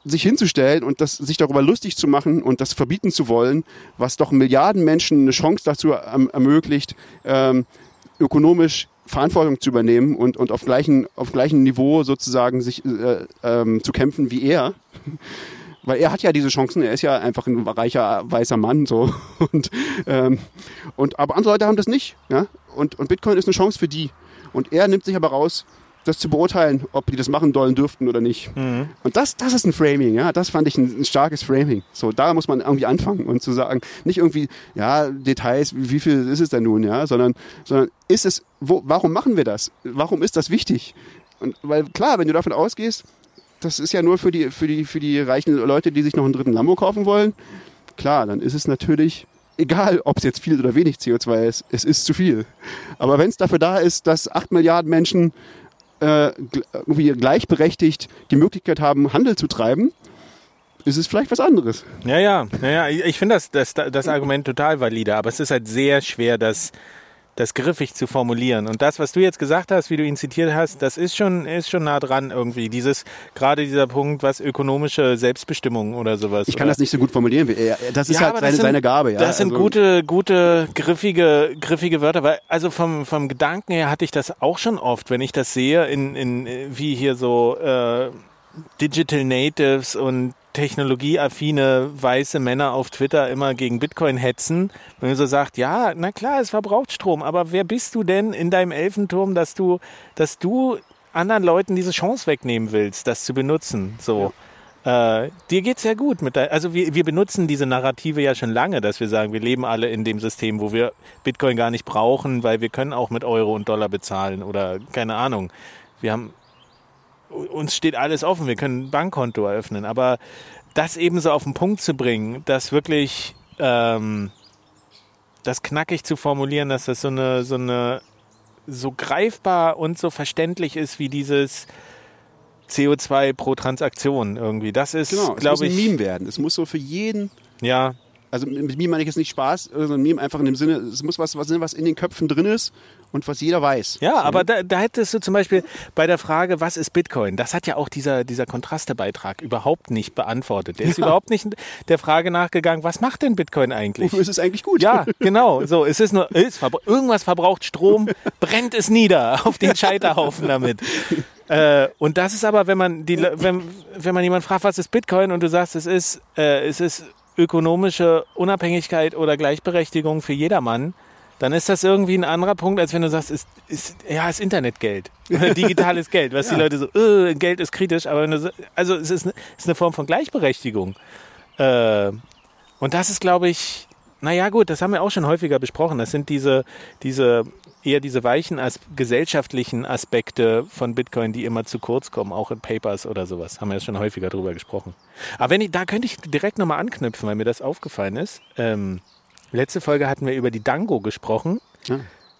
sich hinzustellen und das, sich darüber lustig zu machen und das verbieten zu wollen, was doch Milliarden Menschen eine Chance dazu erm- ermöglicht, ähm, ökonomisch Verantwortung zu übernehmen und, und auf, gleichen, auf gleichem Niveau sozusagen sich äh, ähm, zu kämpfen wie er. Weil er hat ja diese Chancen, er ist ja einfach ein reicher weißer Mann so <laughs> und ähm, und aber andere Leute haben das nicht, ja und und Bitcoin ist eine Chance für die und er nimmt sich aber raus, das zu beurteilen, ob die das machen sollen dürften oder nicht. Und das das ist ein Framing, ja, das fand ich ein, ein starkes Framing. So da muss man irgendwie anfangen und zu sagen, nicht irgendwie ja Details, wie wie viel ist es denn nun, ja, sondern sondern ist es wo warum machen wir das? Warum ist das wichtig? Und weil klar, wenn du davon ausgehst, das ist ja nur für die, für die, für die reichen Leute, die sich noch einen dritten Lambo kaufen wollen. Klar, dann ist es natürlich egal, ob es jetzt viel oder wenig CO2 ist, es ist zu viel. Aber wenn es dafür da ist, dass acht Milliarden Menschen äh, irgendwie gleichberechtigt die Möglichkeit haben, Handel zu treiben, ist es vielleicht was anderes. Ja, ja, ja, ja. Ich finde das, das, das Argument total valide, aber es ist halt sehr schwer, das, das griffig zu formulieren. Und das, was du jetzt gesagt hast, wie du ihn zitiert hast, das ist schon, ist schon nah dran irgendwie. Dieses, gerade dieser Punkt, was ökonomische Selbstbestimmung oder sowas. Ich kann oder? das nicht so gut formulieren wie er. Das ist Ja, halt seine, sind- seine Gabe. Ja. Das sind Also- gute, gute, griffige, griffige Wörter, weil also vom, vom Gedanken her hatte ich das auch schon oft, wenn ich das sehe, in, in wie hier so äh, Digital Natives und technologieaffine weiße Männer auf Twitter immer gegen Bitcoin hetzen, wenn man so sagt, ja, na klar, es verbraucht Strom, aber wer bist du denn in deinem Elfenturm, dass du, dass du anderen Leuten diese Chance wegnehmen willst, das zu benutzen? So. Äh, dir geht's ja gut mit der, also wir, wir benutzen diese Narrative ja schon lange, dass wir sagen, wir leben alle in dem System, wo wir Bitcoin gar nicht brauchen, weil wir können auch mit Euro und Dollar bezahlen oder keine Ahnung. Wir haben uns steht alles offen, wir können ein Bankkonto eröffnen, aber das eben so auf den Punkt zu bringen, das wirklich ähm, das knackig zu formulieren, dass das so eine so eine so greifbar und so verständlich ist wie dieses CO2 pro Transaktion irgendwie. Das ist, Genau, es muss glaube ein ich, Meme werden. Es muss so für jeden ja, also mit Meme meine ich jetzt nicht Spaß, sondern Meme einfach in dem Sinne, es muss was, was, sein, was in den Köpfen drin ist und was jeder weiß. Ja, aber da, da hättest du zum Beispiel bei der Frage, was ist Bitcoin? Das hat ja auch dieser, dieser Kontrastebeitrag überhaupt nicht beantwortet. Der ist überhaupt nicht der Frage nachgegangen, was macht denn Bitcoin eigentlich? Wofür ist es eigentlich gut? Ja, <laughs> genau. So, es ist nur, es verbra- irgendwas verbraucht Strom, brennt es nieder auf den Scheiterhaufen damit. <laughs> Äh, und das ist aber, wenn man die, wenn, wenn man jemanden fragt, was ist Bitcoin und du sagst, es ist, äh, es ist ökonomische Unabhängigkeit oder Gleichberechtigung für jedermann, dann ist das irgendwie ein anderer Punkt, als wenn du sagst, ist, ist ja, ist Internetgeld, <laughs> digitales Geld, was die Leute so, äh, Geld ist kritisch, aber wenn du, so- also es ist, ist eine Form von Gleichberechtigung. Äh, und das ist, glaube ich, naja gut, das haben wir auch schon häufiger besprochen. Das sind diese, diese eher diese weichen as gesellschaftlichen Aspekte von Bitcoin, die immer zu kurz kommen, auch in Papers oder sowas. Haben wir ja schon häufiger drüber gesprochen. Aber wenn ich, da könnte ich direkt nochmal anknüpfen, weil mir das aufgefallen ist. Ähm, letzte Folge hatten wir über die Dango gesprochen.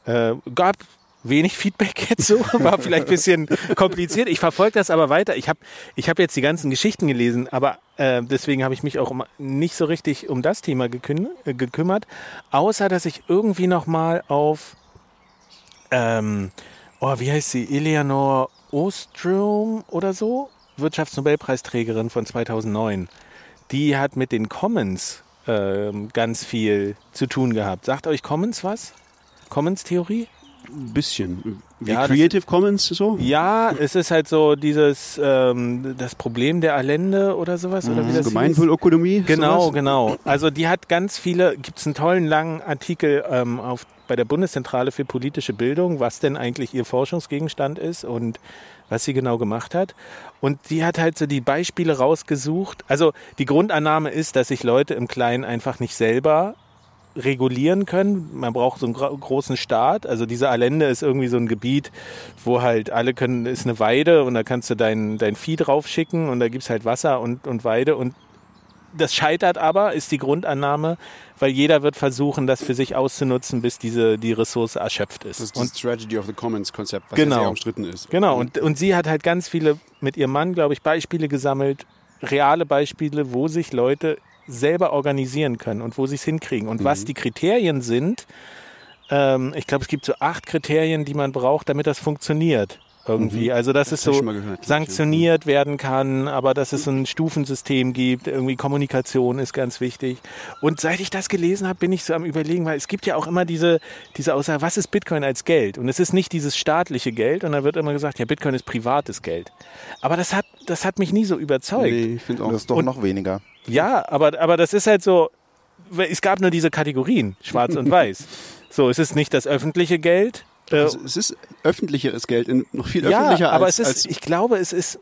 Äh, gab wenig Feedback jetzt so, <laughs> war vielleicht ein bisschen kompliziert. Ich verfolge das aber weiter. Ich habe ich hab jetzt die ganzen Geschichten gelesen, aber äh, deswegen habe ich mich auch nicht so richtig um das Thema gekün- äh, gekümmert, außer dass ich irgendwie noch mal auf, ähm, oh, wie heißt sie, Eleanor Ostrom oder so, Wirtschaftsnobelpreisträgerin von 2009. Die hat mit den Commons ähm, ganz viel zu tun gehabt. Sagt euch Commons was? Commons-Theorie? Ein bisschen. Wie Ja, das- Creative Commons so? Ja, es ist halt so dieses ähm, das Problem der Allende oder sowas oder wie das hieß. Gemeinwohlökonomie? Genau, sowas? genau. Also die hat ganz viele, gibt es einen tollen langen Artikel ähm, auf bei der Bundeszentrale für politische Bildung, was denn eigentlich ihr Forschungsgegenstand ist und was sie genau gemacht hat. Und die hat halt so die Beispiele rausgesucht. Also die Grundannahme ist, dass sich Leute im Kleinen einfach nicht selber regulieren können. Man braucht so einen gro- großen Staat. Also diese Allende ist irgendwie so ein Gebiet, wo halt alle können, ist eine Weide und da kannst du dein, dein Vieh draufschicken und da gibt's halt Wasser und, und Weide und das scheitert aber, ist die Grundannahme, weil jeder wird versuchen, das für sich auszunutzen, bis diese, die Ressource erschöpft ist. Das ist und das Strategy of the Commons Konzept, was Genau. sehr umstritten ist. Genau, und, und sie hat halt ganz viele mit ihrem Mann, glaube ich, Beispiele gesammelt, reale Beispiele, wo sich Leute selber organisieren können und wo sie es hinkriegen. Und Mhm. was die Kriterien sind, ähm, ich glaube, es gibt so acht Kriterien, die man braucht, damit das funktioniert. Irgendwie. Also, dass es hab ich so Mhm. gehört, glaub ich, sanktioniert werden kann, aber dass es so ein Stufensystem gibt. Irgendwie Kommunikation ist ganz wichtig. Und seit ich das gelesen habe, bin ich so am Überlegen, weil es gibt ja auch immer diese, diese Aussage, was ist Bitcoin als Geld? Und es ist nicht dieses staatliche Geld. Und da wird immer gesagt, ja, Bitcoin ist privates Geld. Aber das hat, das hat mich nie so überzeugt. Nee, ich finde auch. Das ist doch Und- noch weniger. Ja, aber, aber das ist halt so, es gab nur diese Kategorien, schwarz und <laughs> weiß. So, es ist nicht das öffentliche Geld. Äh, Also es ist öffentlicheres Geld, in, noch viel ja, öffentlicher aber als, es ist, als ich glaube, es ist,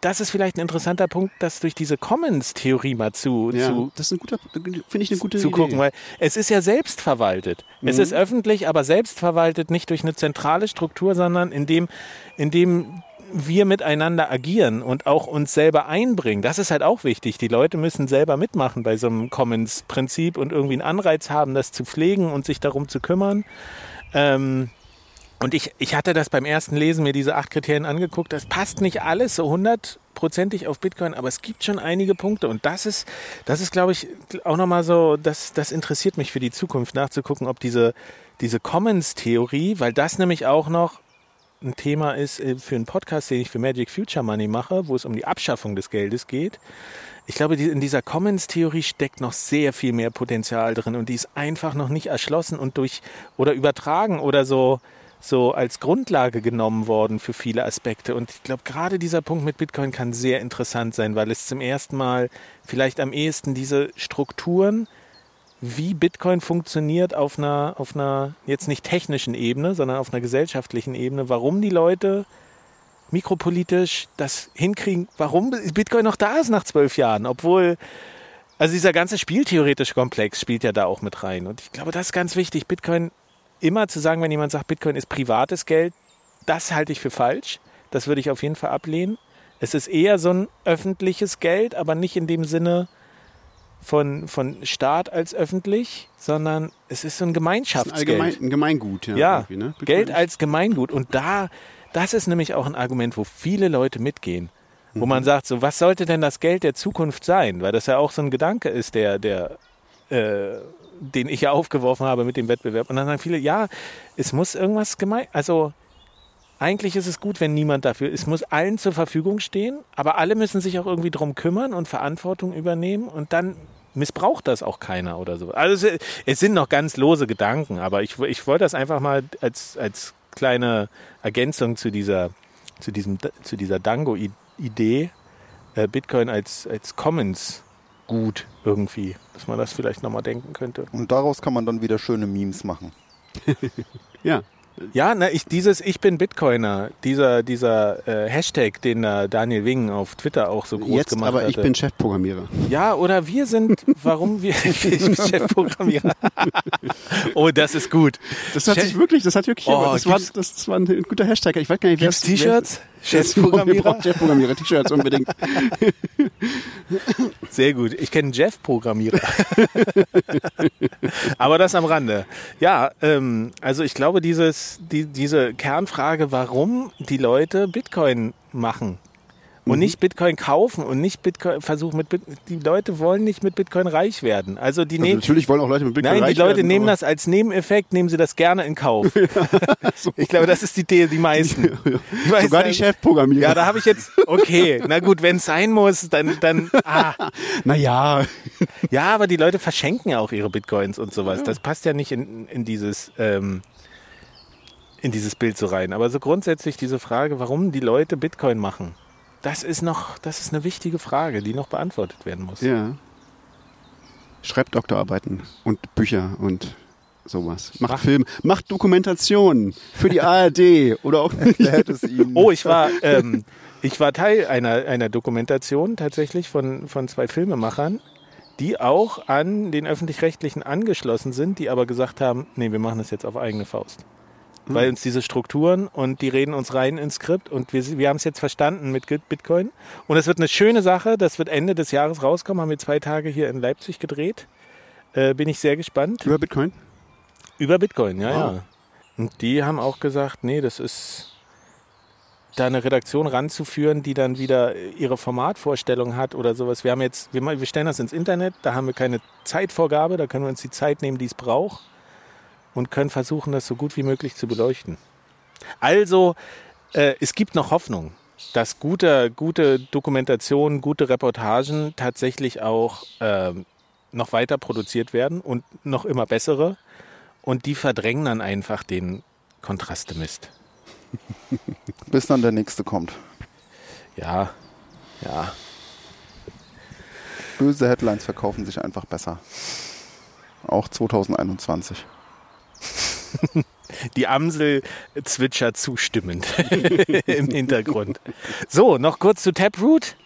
das ist vielleicht ein interessanter Punkt, das durch diese Commons-Theorie mal zu, ja, zu, das ist ein guter, finde ich eine gute zu Idee. gucken, weil es ist ja selbstverwaltet. Es Mhm. ist öffentlich, aber selbstverwaltet nicht durch eine zentrale Struktur, sondern indem, indem wir miteinander agieren und auch uns selber einbringen. Das ist halt auch wichtig. Die Leute müssen selber mitmachen bei so einem Commons-Prinzip und irgendwie einen Anreiz haben, das zu pflegen und sich darum zu kümmern. Ähm, und ich, ich hatte das beim ersten Lesen mir diese acht Kriterien angeguckt. Das passt nicht alles so hundertprozentig auf Bitcoin, aber es gibt schon einige Punkte. Und das ist, das ist, glaube ich, auch nochmal so, das, das interessiert mich für die Zukunft nachzugucken, ob diese, diese Commons-Theorie, weil das nämlich auch noch ein Thema ist äh, für einen Podcast, den ich für Magic Future Money mache, wo es um die Abschaffung des Geldes geht. Ich glaube, in dieser Commons-Theorie steckt noch sehr viel mehr Potenzial drin und die ist einfach noch nicht erschlossen und durch oder übertragen oder so, so als Grundlage genommen worden für viele Aspekte. Und ich glaube, gerade dieser Punkt mit Bitcoin kann sehr interessant sein, weil es zum ersten Mal vielleicht am ehesten diese Strukturen, wie Bitcoin funktioniert auf einer, auf einer jetzt nicht technischen Ebene, sondern auf einer gesellschaftlichen Ebene, warum die Leute mikropolitisch das hinkriegen, warum Bitcoin noch da ist nach zwölf Jahren, obwohl, also dieser ganze spieltheoretische Komplex spielt ja da auch mit rein. Und ich glaube, das ist ganz wichtig, Bitcoin immer zu sagen, wenn jemand sagt, Bitcoin ist privates Geld, das halte ich für falsch. Das würde ich auf jeden Fall ablehnen. Es ist eher so ein öffentliches Geld, aber nicht in dem Sinne von, von Staat als öffentlich, sondern es ist so ein ein, Gemeinschaftsgeld. allgemein, ein Gemeingut. Ja, Ja, ne? Geld als Gemeingut. Und da, das ist nämlich auch ein Argument, wo viele Leute mitgehen. Wo Mhm. man sagt, so, was sollte denn das Geld der Zukunft sein? Weil das ja auch so ein Gedanke ist, der, der, äh, den ich ja aufgeworfen habe mit dem Wettbewerb. Und dann sagen viele, ja, es muss irgendwas gemein, also eigentlich ist es gut, wenn niemand dafür, es muss allen zur Verfügung stehen, aber alle müssen sich auch irgendwie drum kümmern und Verantwortung übernehmen und dann missbraucht das auch keiner oder so. Also es, es sind noch ganz lose Gedanken, aber ich, ich wollte das einfach mal als, als kleine Ergänzung zu dieser, zu diesem, zu dieser Dango-Idee, äh, Bitcoin als, als Commons-Gut irgendwie, dass man das vielleicht nochmal denken könnte. Und daraus kann man dann wieder schöne Memes machen. <laughs> Ja, Ja, na, ich, dieses Ich bin Bitcoiner, dieser, dieser äh, Hashtag, den da Daniel Wing auf Twitter auch so groß jetzt gemacht aber hatte. ich bin Chefprogrammierer. ja, oder wir sind, warum wir, <laughs> ich bin Chefprogrammierer. <laughs> oh, das ist gut. Das hat Chef- sich wirklich, das hat wirklich, Oh, das, war, das, das war ein guter Hashtag. Ich weiß gar nicht, wer Gibt's T-Shirts? Chefprogrammierer? brauchen Chefprogrammierer, T-Shirts unbedingt. <laughs> Sehr gut. Ich kenne Jeff-Programmierer. <laughs> Aber das am Rande. Ja, ähm, also ich glaube, dieses, die, diese Kernfrage, warum die Leute Bitcoin machen und nicht Bitcoin kaufen und nicht Bitcoin versuchen mit Bit die Leute wollen nicht mit Bitcoin reich werden. Also die Also nehmen natürlich wollen auch Leute mit Bitcoin Nein, die reich Leute werden, nehmen aber- das als Nebeneffekt, nehmen sie das gerne in Kauf. <laughs> Ich glaube, das ist die Idee, die meisten. <laughs> Ich weiß, Sogar die Chefprogrammierer. Ja, da habe ich jetzt, okay, na gut, wenn es sein muss, dann, dann, ah. <laughs> naja, Ja, aber die Leute verschenken ja auch ihre Bitcoins und sowas. Das passt ja nicht in, in dieses, ähm, in dieses Bild so rein. Aber so grundsätzlich diese Frage, warum die Leute Bitcoin machen, das ist noch, das ist eine wichtige Frage, die noch beantwortet werden muss. ja. Schreibt Doktorarbeiten und Bücher und sowas. Macht Film, macht Dokumentationen für die ARD oder auch <laughs> nicht. Oh, ich war, ähm, ich war Teil einer, einer Dokumentation tatsächlich von, von zwei Filmemachern, die auch an den öffentlich-rechtlichen angeschlossen sind, die aber gesagt haben, nee, wir machen das jetzt auf eigene Faust. Weil uns diese Strukturen und die reden uns rein ins Skript und wir, wir haben es jetzt verstanden mit Bitcoin. Und es wird eine schöne Sache, das wird Ende des Jahres rauskommen, haben wir zwei Tage hier in Leipzig gedreht. Äh, bin ich sehr gespannt. Über Bitcoin? Über Bitcoin, ja, Wow. ja. Und die haben auch gesagt, nee, das ist da eine Redaktion ranzuführen, die dann wieder ihre Formatvorstellung hat oder sowas. Wir haben jetzt, wir, wir stellen das ins Internet, da haben wir keine Zeitvorgabe, da können wir uns die Zeit nehmen, die es braucht und können versuchen, das so gut wie möglich zu beleuchten. Also, äh, es gibt noch Hoffnung, dass gute, gute Dokumentationen, gute Reportagen tatsächlich auch ähm, noch weiter produziert werden und noch immer bessere. Und die verdrängen dann einfach den Kontrastemist. <laughs> Bis dann der nächste kommt. Ja, ja. Böse Headlines verkaufen sich einfach besser. Auch 2021. <laughs> Die Amsel zwitschert zustimmend <laughs> im Hintergrund. So, noch kurz zu Taproot.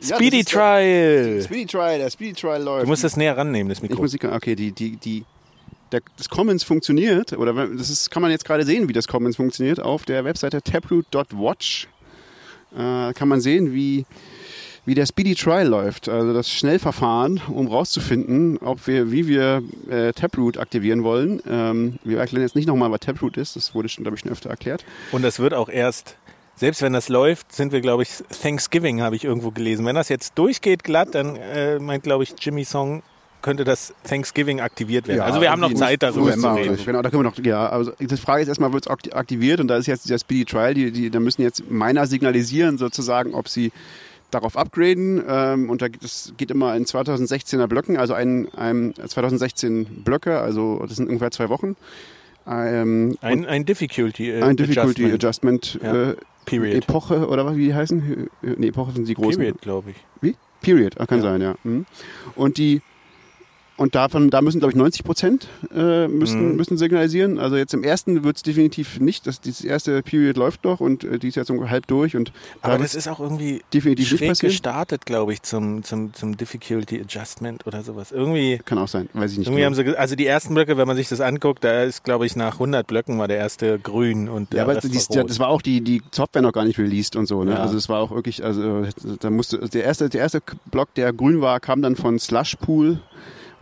Ja, Speedy das ist der- Trial. Speedy Trial, der Speedy Trial läuft. Du musst das näher rannehmen, das ich Mikro. muss, okay, die, die, die, der, das Commons funktioniert, oder das ist, kann man jetzt gerade sehen, wie das Commons funktioniert, auf der Webseite taproot.watch. Äh, kann man sehen, wie, wie der Speedy Trial läuft, also das Schnellverfahren, um rauszufinden, ob wir, wie wir äh, Taproot aktivieren wollen. Ähm, wir erklären jetzt nicht nochmal, was Taproot ist, das wurde schon, glaube ich, schon öfter erklärt. Und das wird auch erst, selbst wenn das läuft, sind wir, glaube ich, Thanksgiving habe ich irgendwo gelesen. Wenn das jetzt durchgeht glatt, dann äh, meint, glaube ich, Jimmy Song, könnte das Thanksgiving aktiviert werden. Ja, also wir haben noch Zeit, darüber zu reden. Genau, da können wir noch, ja, also die Frage ist erstmal, wird es aktiviert und da ist jetzt dieser Speedy Trial, die, die, da müssen jetzt Miner signalisieren sozusagen, ob sie darauf upgraden ähm, und da geht es geht immer in 2016er Blöcken, also ein, ein 2016 Blöcke, also das sind ungefähr zwei Wochen. Ähm, Ein, ein Difficulty, äh, ein Difficulty Adjustment. Adjustment, Ja. äh, Period. Epoche oder was, wie die heißen? Nee, Epoche sind die großen. Period, glaube ich. Wie? Period, ah, kann Ja. sein, ja. Mhm. Und die und davon, da müssen, glaube ich, 90 Prozent äh, müssen, Mhm. müssen signalisieren. Also jetzt im ersten wird es definitiv nicht. Das, dieses erste Period läuft noch und äh, die ist jetzt so halb durch und Aber da das ist auch irgendwie definitiv nicht schräg passieren. gestartet, glaube ich, zum, zum, zum Difficulty Adjustment oder sowas. Irgendwie, Kann auch sein, weiß ich nicht. irgendwie genau. haben sie, also die ersten Blöcke, wenn man sich das anguckt, da ist, glaube ich, nach 100 Blöcken war der erste grün und ja, aber dies, war das war auch die, die Software noch gar nicht released und so. Ne? Ja. Also es war auch wirklich, also da musste der erste, der erste Block, der grün war, kam dann von Slushpool.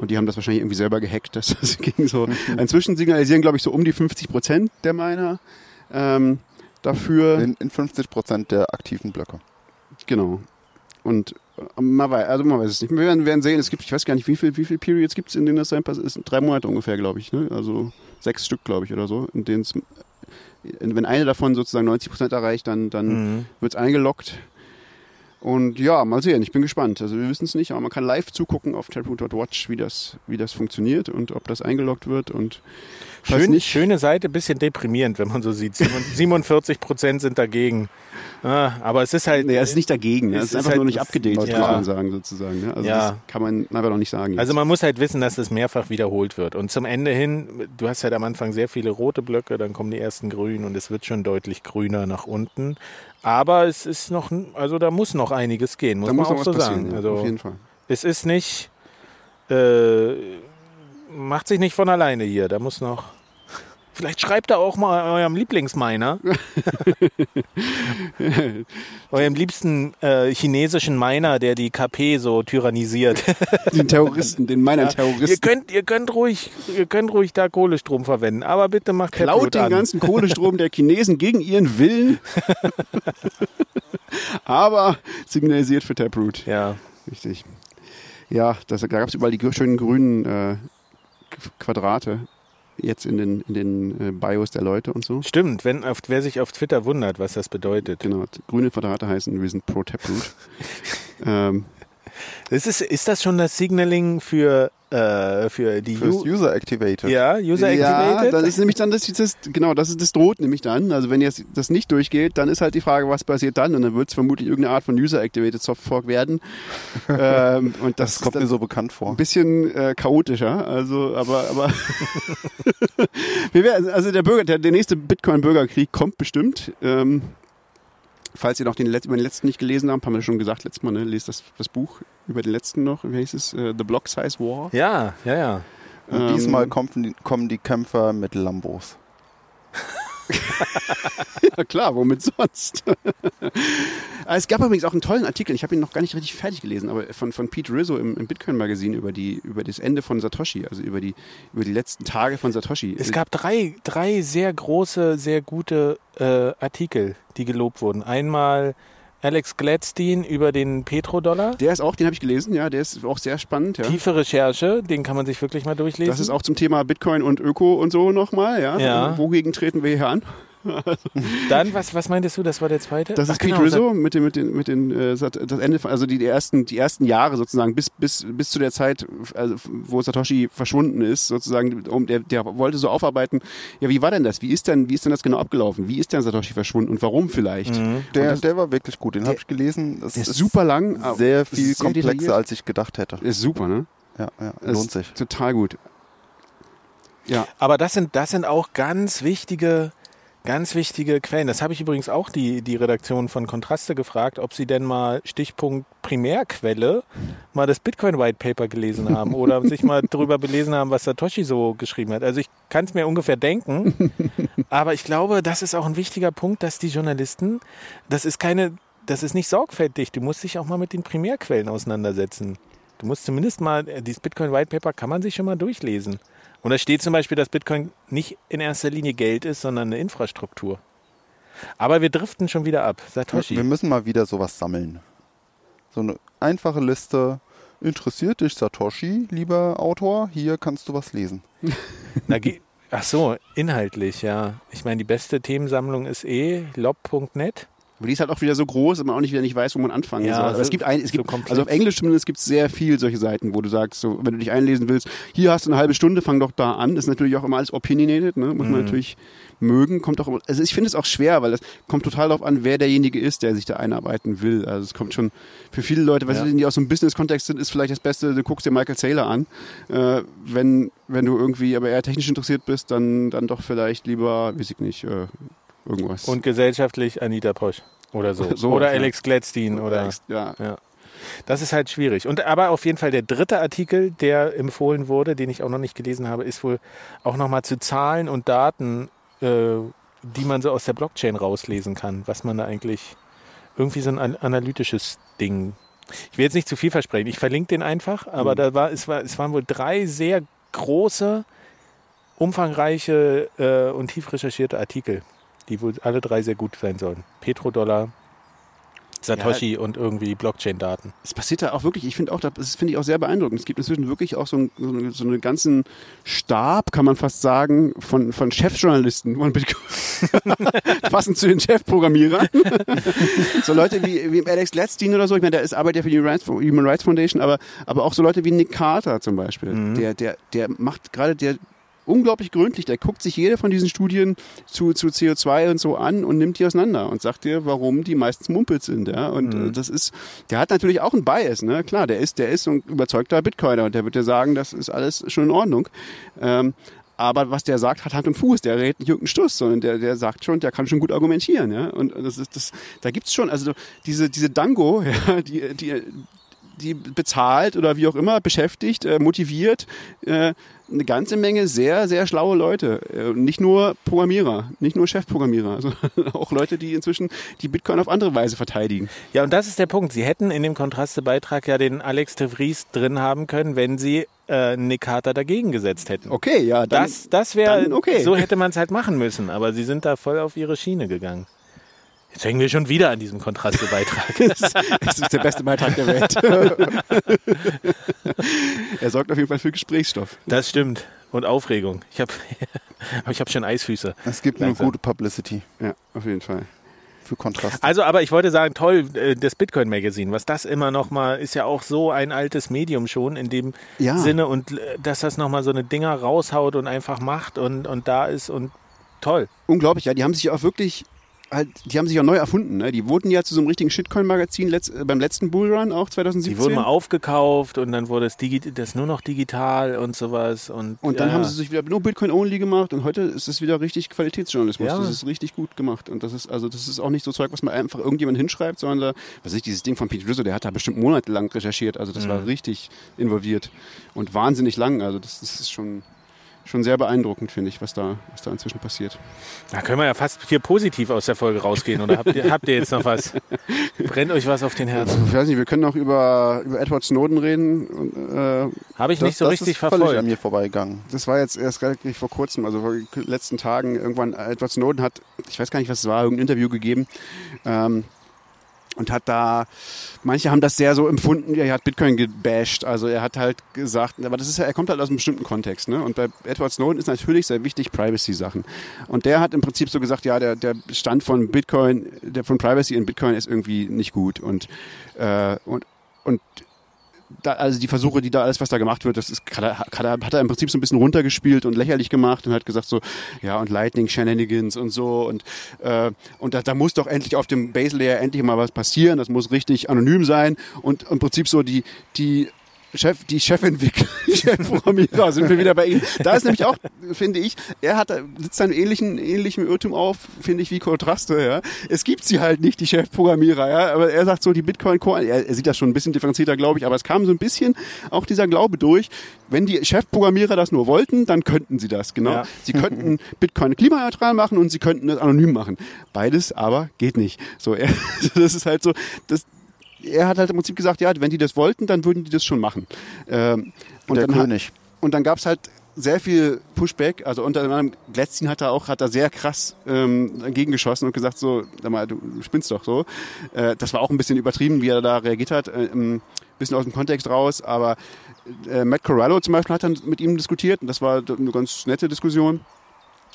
Und die haben das wahrscheinlich irgendwie selber gehackt. Das, <laughs> das ging so. Inzwischen signalisieren, glaube ich, so um die 50 Prozent der Miner ähm, dafür. In, in 50 Prozent der aktiven Blöcke. Genau. Und äh, man weiß, also man weiß es nicht. Wir werden, werden sehen, es gibt, ich weiß gar nicht, wie viel, wie viel Periods gibt es, in denen das sein pass- Es sind drei Monate ungefähr, glaube ich. Ne? Also sechs Stück, glaube ich, oder so. In denen es, wenn eine davon sozusagen 90 Prozent erreicht, dann, dann Mhm. wird es eingeloggt. Und ja, mal sehen, ich bin gespannt. Also wir wissen es nicht, aber man kann live zugucken auf taproot.watch, wie das, wie das funktioniert und ob das eingeloggt wird. Und Schön, nicht, schöne Seite, bisschen deprimierend, wenn man so sieht. 47 <laughs> Prozent sind dagegen. Ah, aber es ist halt. Nee, er ist nicht dagegen. ne? Es Es ist einfach halt nur nicht abgedatet, ja. muss man sagen, sozusagen. Ne? Also Ja. das kann man einfach noch nicht sagen. Also jetzt. man muss halt wissen, dass es mehrfach wiederholt wird. Und zum Ende hin, du hast halt am Anfang sehr viele rote Blöcke, dann kommen die ersten grünen und es wird schon deutlich grüner nach unten. Aber es ist noch, also da muss noch einiges gehen, muss da man muss auch so sagen. ja, Also auf jeden Fall. es ist nicht, äh, macht sich nicht von alleine hier. Da muss noch, vielleicht schreibt da auch mal eurem Lieblingsminer, <laughs> eurem liebsten äh, chinesischen Miner, der die KP so tyrannisiert. <laughs> Den Terroristen, den meiner Ihr Terroristen. könnt, ihr könnt ruhig, ihr könnt ruhig da Kohlestrom verwenden, aber bitte macht Klaut Taproot den an. ganzen Kohlestrom der Chinesen gegen ihren Willen. <laughs> Aber signalisiert für Taproot. Ja, Richtig. Ja, das, da gab es überall die schönen grünen äh, Qu- Quadrate. Jetzt in den, in den äh, Bios der Leute und so. stimmt. Wenn auf, wer sich auf Twitter wundert, was das bedeutet. Genau, grüne Quadrate heißen, wir sind pro Taproot. <laughs> ähm, Das ist, ist das schon das Signaling für, äh, für die Fürs U User Activated. ja, User Ja, Activated? das ist nämlich dann das, das genau, das ist das droht nämlich dann. Also wenn jetzt das nicht durchgeht, dann ist halt die Frage, was passiert dann? Und dann wird es vermutlich irgendeine Art von User Activated Soft Fork werden. <laughs> ähm, und das, Das kommt mir so bekannt vor. ein bisschen äh, chaotischer. Also, aber aber <laughs> Wir werden- also der Bürger, der, der nächste Bitcoin-Bürgerkrieg kommt bestimmt. Ähm, Falls ihr noch den, Let- über den letzten nicht gelesen habt, haben wir schon gesagt letztes Mal, ne? lest das, das Buch über den letzten noch. Wie heißt es? Äh, The Block Size War. ja, ja, ja. Und Ähm, diesmal kommen die, kommen die Kämpfer mit Lambos. <laughs> Ja klar, womit sonst? <laughs> Es gab übrigens auch einen tollen Artikel, ich habe ihn noch gar nicht richtig fertig gelesen, aber von, von Pete Rizzo im, im Bitcoin-Magazin über, die, über das Ende von Satoshi, also über die, über die letzten Tage von Satoshi. Es gab drei, drei sehr große, sehr gute äh, Artikel, die gelobt wurden. Einmal Alex Gladstein über den Petrodollar. der ist auch, den habe ich gelesen, ja, der ist auch sehr spannend. Ja. Tiefe Recherche, den kann man sich wirklich mal durchlesen. Das ist auch zum Thema Bitcoin und Öko und so nochmal, ja. Ja. Wogegen treten wir hier an? Dann, was, was meintest du, das war der zweite? Das ist Ach, Pete genau, Rizzo mit den, mit den, mit den, äh, das Ende, von- also die, die ersten, die ersten Jahre sozusagen bis, bis, bis zu der Zeit, also wo Satoshi verschwunden ist, sozusagen, um, der, der wollte so aufarbeiten, ja, wie war denn das? Wie ist denn, wie ist denn das genau abgelaufen? Wie ist denn Satoshi verschwunden und warum vielleicht? Mhm. Der, das- der war wirklich gut, den habe ich gelesen. Das Der ist super lang, aber Sehr viel sehr komplexer, detailliert. als ich gedacht hätte. Ist super, ne? Ja, ja, lohnt sich. Total gut. Ja, Aber das sind, das sind auch ganz wichtige, ganz wichtige Quellen. Das habe ich übrigens auch die, die Redaktion von Kontraste gefragt, ob sie denn mal Stichpunkt Primärquelle mal das Bitcoin White Paper gelesen haben oder <laughs> sich mal darüber belesen haben, was Satoshi so geschrieben hat. Also ich kann es mir ungefähr denken, <laughs> aber ich glaube, das ist auch ein wichtiger Punkt, dass die Journalisten, das ist keine, das ist nicht sorgfältig. Du musst dich auch mal mit den Primärquellen auseinandersetzen. Du musst zumindest mal, äh, dieses Bitcoin White Paper kann man sich schon mal durchlesen. Und da steht zum Beispiel, dass Bitcoin nicht in erster Linie Geld ist, sondern eine Infrastruktur. Aber wir driften schon wieder ab. Satoshi. Wir müssen mal wieder sowas sammeln. So eine einfache Liste. Interessiert dich Satoshi, lieber Autor? Hier kannst du was lesen. <laughs> Na, Ach so, inhaltlich, ja. Ich meine, die beste Themensammlung ist eh lob.net. aber die ist halt auch wieder so groß, dass man auch nicht wieder nicht weiß, wo man anfangen Ja, soll. Aber so- es gibt ein, es gibt, also auf Englisch zumindest gibt es sehr viel solche Seiten, wo du sagst, so, wenn du dich einlesen willst, hier hast du eine halbe Stunde, fang doch da an. Das ist natürlich auch immer alles opinionated, ne? muss Mhm. man natürlich mögen. Kommt auch, also ich finde es auch schwer, weil das kommt total darauf an, wer derjenige ist, der sich da einarbeiten will. Also es kommt schon für viele Leute, weißt Ja. du, die aus so einem Business-Kontext sind, ist vielleicht das Beste, du guckst dir Michael Saylor an. Äh, wenn, wenn du irgendwie aber eher technisch interessiert bist, dann, dann doch vielleicht lieber, weiß ich nicht, äh, irgendwas. Und gesellschaftlich Anita Posch oder so. <laughs> So, oder ja. Alex Gladstein oder. ja. Ja. Das ist halt schwierig. Und aber auf jeden Fall der dritte Artikel, der empfohlen wurde, den ich auch noch nicht gelesen habe, ist wohl auch nochmal zu Zahlen und Daten, äh, die man so aus der Blockchain rauslesen kann, was man da eigentlich irgendwie so ein an- analytisches Ding. Ich will jetzt nicht zu viel versprechen. Ich verlinke den einfach, aber Mhm. da war es war es waren wohl drei sehr große, umfangreiche äh, und tief recherchierte Artikel, die wohl alle drei sehr gut sein sollen. Petrodollar, Satoshi und irgendwie Blockchain-Daten. Es passiert da auch wirklich, ich finde auch, das finde ich auch sehr beeindruckend. Es gibt inzwischen wirklich auch so, ein, so, eine, so einen ganzen Stab, kann man fast sagen, von, von Chefjournalisten von Bitcoin. <laughs> Passend zu den Chefprogrammierern. <laughs> so Leute wie, wie Alex Gladstein oder so, ich meine, der ist arbeitet ja für die Human Rights, Human Rights Foundation, aber, aber auch so Leute wie Nick Carter zum Beispiel. Mhm. Der, der, der macht gerade, der unglaublich gründlich, der guckt sich jede von diesen Studien zu, zu CO2 und so an und nimmt die auseinander und sagt dir, warum die meistens Mumpels sind, ja. Und Mhm. äh, das ist, der hat natürlich auch einen Bias, ne? Klar, der ist, der ist ein überzeugter Bitcoiner und der wird dir sagen, das ist alles schon in Ordnung. Ähm, aber was der sagt, hat Hand und Fuß. Der redet nicht irgendeinen Stuss, sondern der, der sagt schon, der kann schon gut argumentieren. Ja? Und das ist das, da gibt's schon, also diese, diese Dango, <laughs> ja, die, die, die bezahlt oder wie auch immer, beschäftigt, äh, motiviert, äh, eine ganze Menge sehr, sehr schlaue Leute. Äh, nicht nur Programmierer, nicht nur Chefprogrammierer, <laughs> sondern auch Leute, die inzwischen die Bitcoin auf andere Weise verteidigen. Ja, und das ist der Punkt. Sie hätten in dem Kontraste-Beitrag ja den Alex de Vries drin haben können, wenn sie äh, Nick Carter dagegen gesetzt hätten. Okay, ja, dann, das das wäre, okay. so hätte man es halt machen müssen, aber sie sind da voll auf ihre Schiene gegangen. Jetzt hängen wir schon wieder an diesem Kontraste-Beitrag. <laughs> es ist der beste Beitrag der Welt. <laughs> er sorgt auf jeden Fall für Gesprächsstoff. das stimmt. Und Aufregung. Ich habe <laughs> ich hab schon Eisfüße. Es gibt nur Langsam. gute Publicity. Ja, auf jeden Fall. für Kontrast. Also, aber ich wollte sagen, toll, äh, das Bitcoin Magazine, was das immer noch mal ist ja auch so ein altes Medium schon in dem Ja. Sinne und äh, dass das noch mal so eine Dinger raushaut und einfach macht und und da ist und toll. Unglaublich, ja. Die haben sich auch wirklich, halt, die haben sich auch neu erfunden. Ne? Die wurden ja zu so einem richtigen Shitcoin-Magazin letzt, äh, beim letzten Bullrun auch 2017. Die wurden mal aufgekauft und dann wurde es digi das nur noch digital und sowas und und dann ja, haben sie sich wieder nur Bitcoin-only gemacht und heute ist es wieder richtig Qualitätsjournalismus. Ja. Das ist richtig gut gemacht. Und das ist, also das ist auch nicht so Zeug, was man einfach irgendjemand hinschreibt, sondern da, was ich, dieses Ding von Pete Rizzo, der hat da bestimmt monatelang recherchiert. Also das Mhm. war richtig involviert und wahnsinnig lang. Also das, das ist schon, schon sehr beeindruckend, finde ich, was da, was da inzwischen passiert. da können wir ja fast hier positiv aus der Folge rausgehen oder habt ihr, habt ihr jetzt noch was? Brennt euch was auf den Herzen? Ich weiß nicht, wir können auch über, über Edward Snowden reden. Und, äh, Habe ich das, nicht so richtig ist völlig an verfolgt. mir vorbeigegangen. das war jetzt erst relativ vor kurzem, also vor den letzten Tagen, irgendwann, Edward Snowden hat, ich weiß gar nicht, was es war, irgendein Interview gegeben ähm, und hat da, manche haben das sehr so empfunden, er hat Bitcoin gebasht, also er hat halt gesagt, aber das ist ja, er kommt halt aus einem bestimmten Kontext, ne? und bei Edward Snowden ist natürlich sehr wichtig Privacy-Sachen und der hat im Prinzip so gesagt, ja, der, der Stand von Bitcoin, der von Privacy in Bitcoin ist irgendwie nicht gut und, äh, und, und da, also die Versuche, die da alles, was da gemacht wird, das ist, hat er, hat er, im Prinzip so ein bisschen runtergespielt und lächerlich gemacht und hat gesagt so, ja und Lightning Shenanigans und so und äh, und da, da muss doch endlich auf dem Base Layer endlich mal was passieren, das muss richtig anonym sein und im Prinzip so die die Chef, die Chefentwickler, <laughs> Chefprogrammierer sind wir wieder bei ihm. Da ist nämlich auch, finde ich, er hat sitzt einen ähnlichen, ähnlichen Irrtum auf, finde ich, wie Kontraste, ja. Es gibt sie halt nicht, die Chefprogrammierer, ja. Aber er sagt so, die Bitcoin Core, er, er sieht das schon ein bisschen differenzierter, glaube ich, aber es kam so ein bisschen auch dieser Glaube durch, wenn die Chefprogrammierer das nur wollten, dann könnten sie das, genau. Ja. Sie könnten Bitcoin klimaneutral machen und sie könnten es anonym machen. Beides aber geht nicht. So, er, <laughs> das ist halt so, das, er hat halt im Prinzip gesagt, ja, wenn die das wollten, dann würden die das schon machen. Ähm, und Der dann hat- König. und dann gab's halt sehr viel Pushback. Also unter anderem Glätzchen hat da auch hat da sehr krass ähm, dagegen geschossen und gesagt so, sag mal, du spinnst doch so. Äh, das war auch ein bisschen übertrieben, wie er da reagiert hat. Äh, ein bisschen aus dem Kontext raus, aber äh, Matt Corallo zum Beispiel hat dann mit ihm diskutiert und das war eine ganz nette Diskussion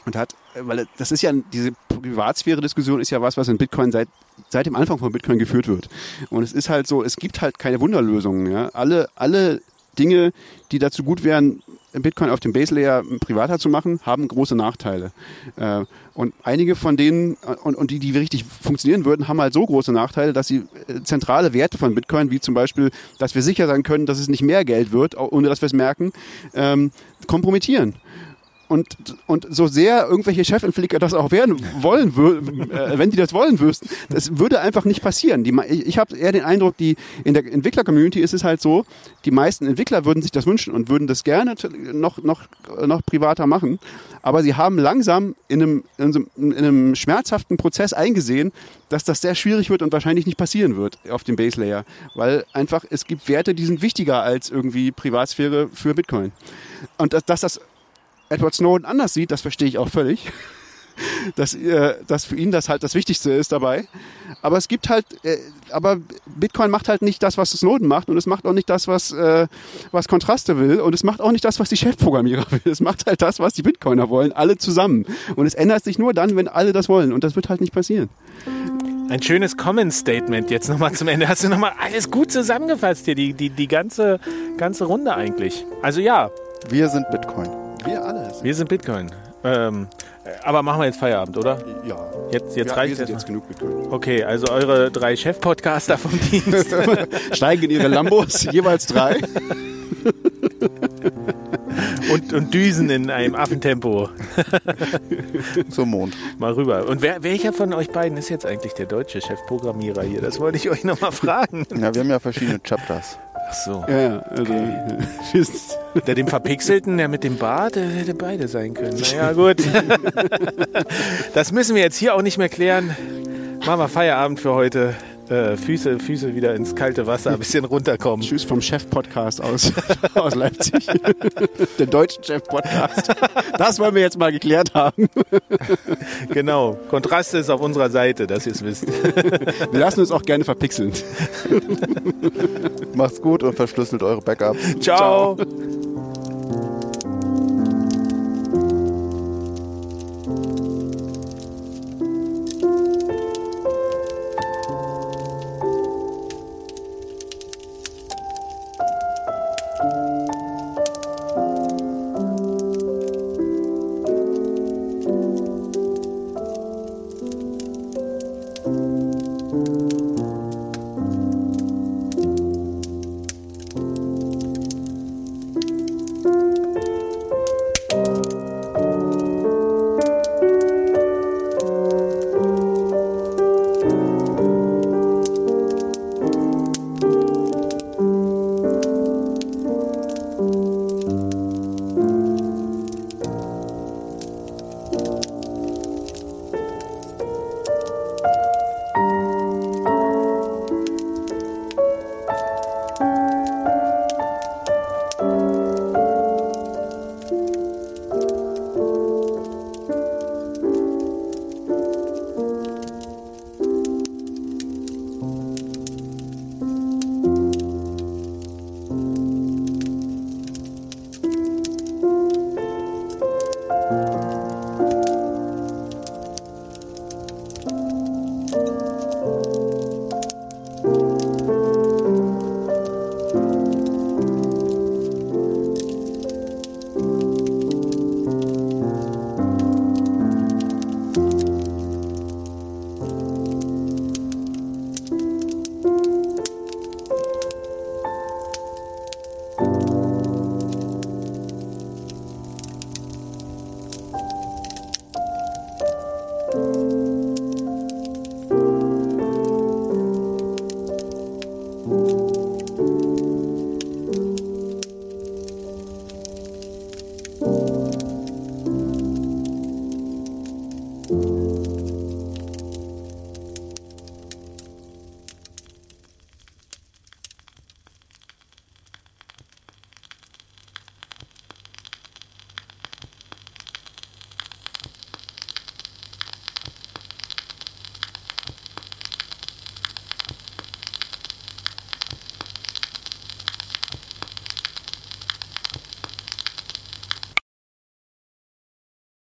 und hat, weil das ist ja diese Privatsphäre-Diskussion ist ja was, was in Bitcoin seit seit dem Anfang von Bitcoin geführt wird. Und es ist halt so, es gibt halt keine Wunderlösungen. Ja? Alle alle Dinge, die dazu gut wären, Bitcoin auf dem Base Layer privater zu machen, haben große Nachteile. Äh, und einige von denen, und, und die, die richtig funktionieren würden, haben halt so große Nachteile, dass sie äh, zentrale Werte von Bitcoin, wie zum Beispiel, dass wir sicher sein können, dass es nicht mehr Geld wird, ohne dass wir es merken, ähm, kompromittieren. Und, und so sehr irgendwelche Chefentwickler das auch werden wollen, äh, wenn die das wollen wüssten, das würde einfach nicht passieren. Die, ich ich habe eher den Eindruck, die in der Entwickler-Community ist es halt so, die meisten Entwickler würden sich das wünschen und würden das gerne noch, noch, noch privater machen. Aber sie haben langsam in einem, in, so, in einem schmerzhaften Prozess eingesehen, dass das sehr schwierig wird und wahrscheinlich nicht passieren wird auf dem Base Layer. Weil einfach es gibt Werte, die sind wichtiger als irgendwie Privatsphäre für Bitcoin. Und dass, dass das Edward Snowden anders sieht, das verstehe ich auch völlig. <laughs> Dass, äh, dass für ihn das halt das Wichtigste ist dabei. Aber es gibt halt, äh, aber Bitcoin macht halt nicht das, was Snowden macht und es macht auch nicht das, was, äh, was Kontraste will und es macht auch nicht das, was die Chefprogrammierer <laughs> will. Es macht halt das, was die Bitcoiner wollen, alle zusammen. Und es ändert sich nur dann, wenn alle das wollen und das wird halt nicht passieren. Ein schönes Comment-Statement jetzt nochmal zum Ende. Hast du nochmal alles gut zusammengefasst hier, die, die, die ganze, ganze Runde eigentlich. Also ja, Wir sind Bitcoin. Wir alle. wir sind Bitcoin. Ähm, aber machen wir jetzt Feierabend, oder? Ja. Jetzt, jetzt ja, reicht wir sind es. jetzt genug Bitcoin. Okay, also eure drei Chef-Podcaster vom Dienst. <laughs> Steigen in ihre Lambos, jeweils drei. und, und düsen in einem Affentempo <laughs> Zum Mond. mal rüber. Und wer, welcher von euch beiden ist jetzt eigentlich der deutsche Chefprogrammierer hier? Das wollte ich euch nochmal fragen. Ja, wir haben ja verschiedene Chapters. Ach so. Ja, ja, also, sind- Der dem Verpixelten, der mit dem Bart, der hätte beide sein können. Naja, gut. <laughs> Das müssen wir jetzt hier auch nicht mehr klären. Machen wir Feierabend für heute. Äh, Füße, Füße wieder ins kalte Wasser, ein bisschen runterkommen. Tschüss vom Chef-Podcast aus, <laughs> aus Leipzig. <laughs> Der deutsche Chef-Podcast. Das wollen wir jetzt mal geklärt haben. Genau. Kontraste ist auf unserer Seite, dass ihr es wisst. <laughs> Wir lassen uns auch gerne verpixeln. Macht's gut und verschlüsselt eure Backups. Ciao.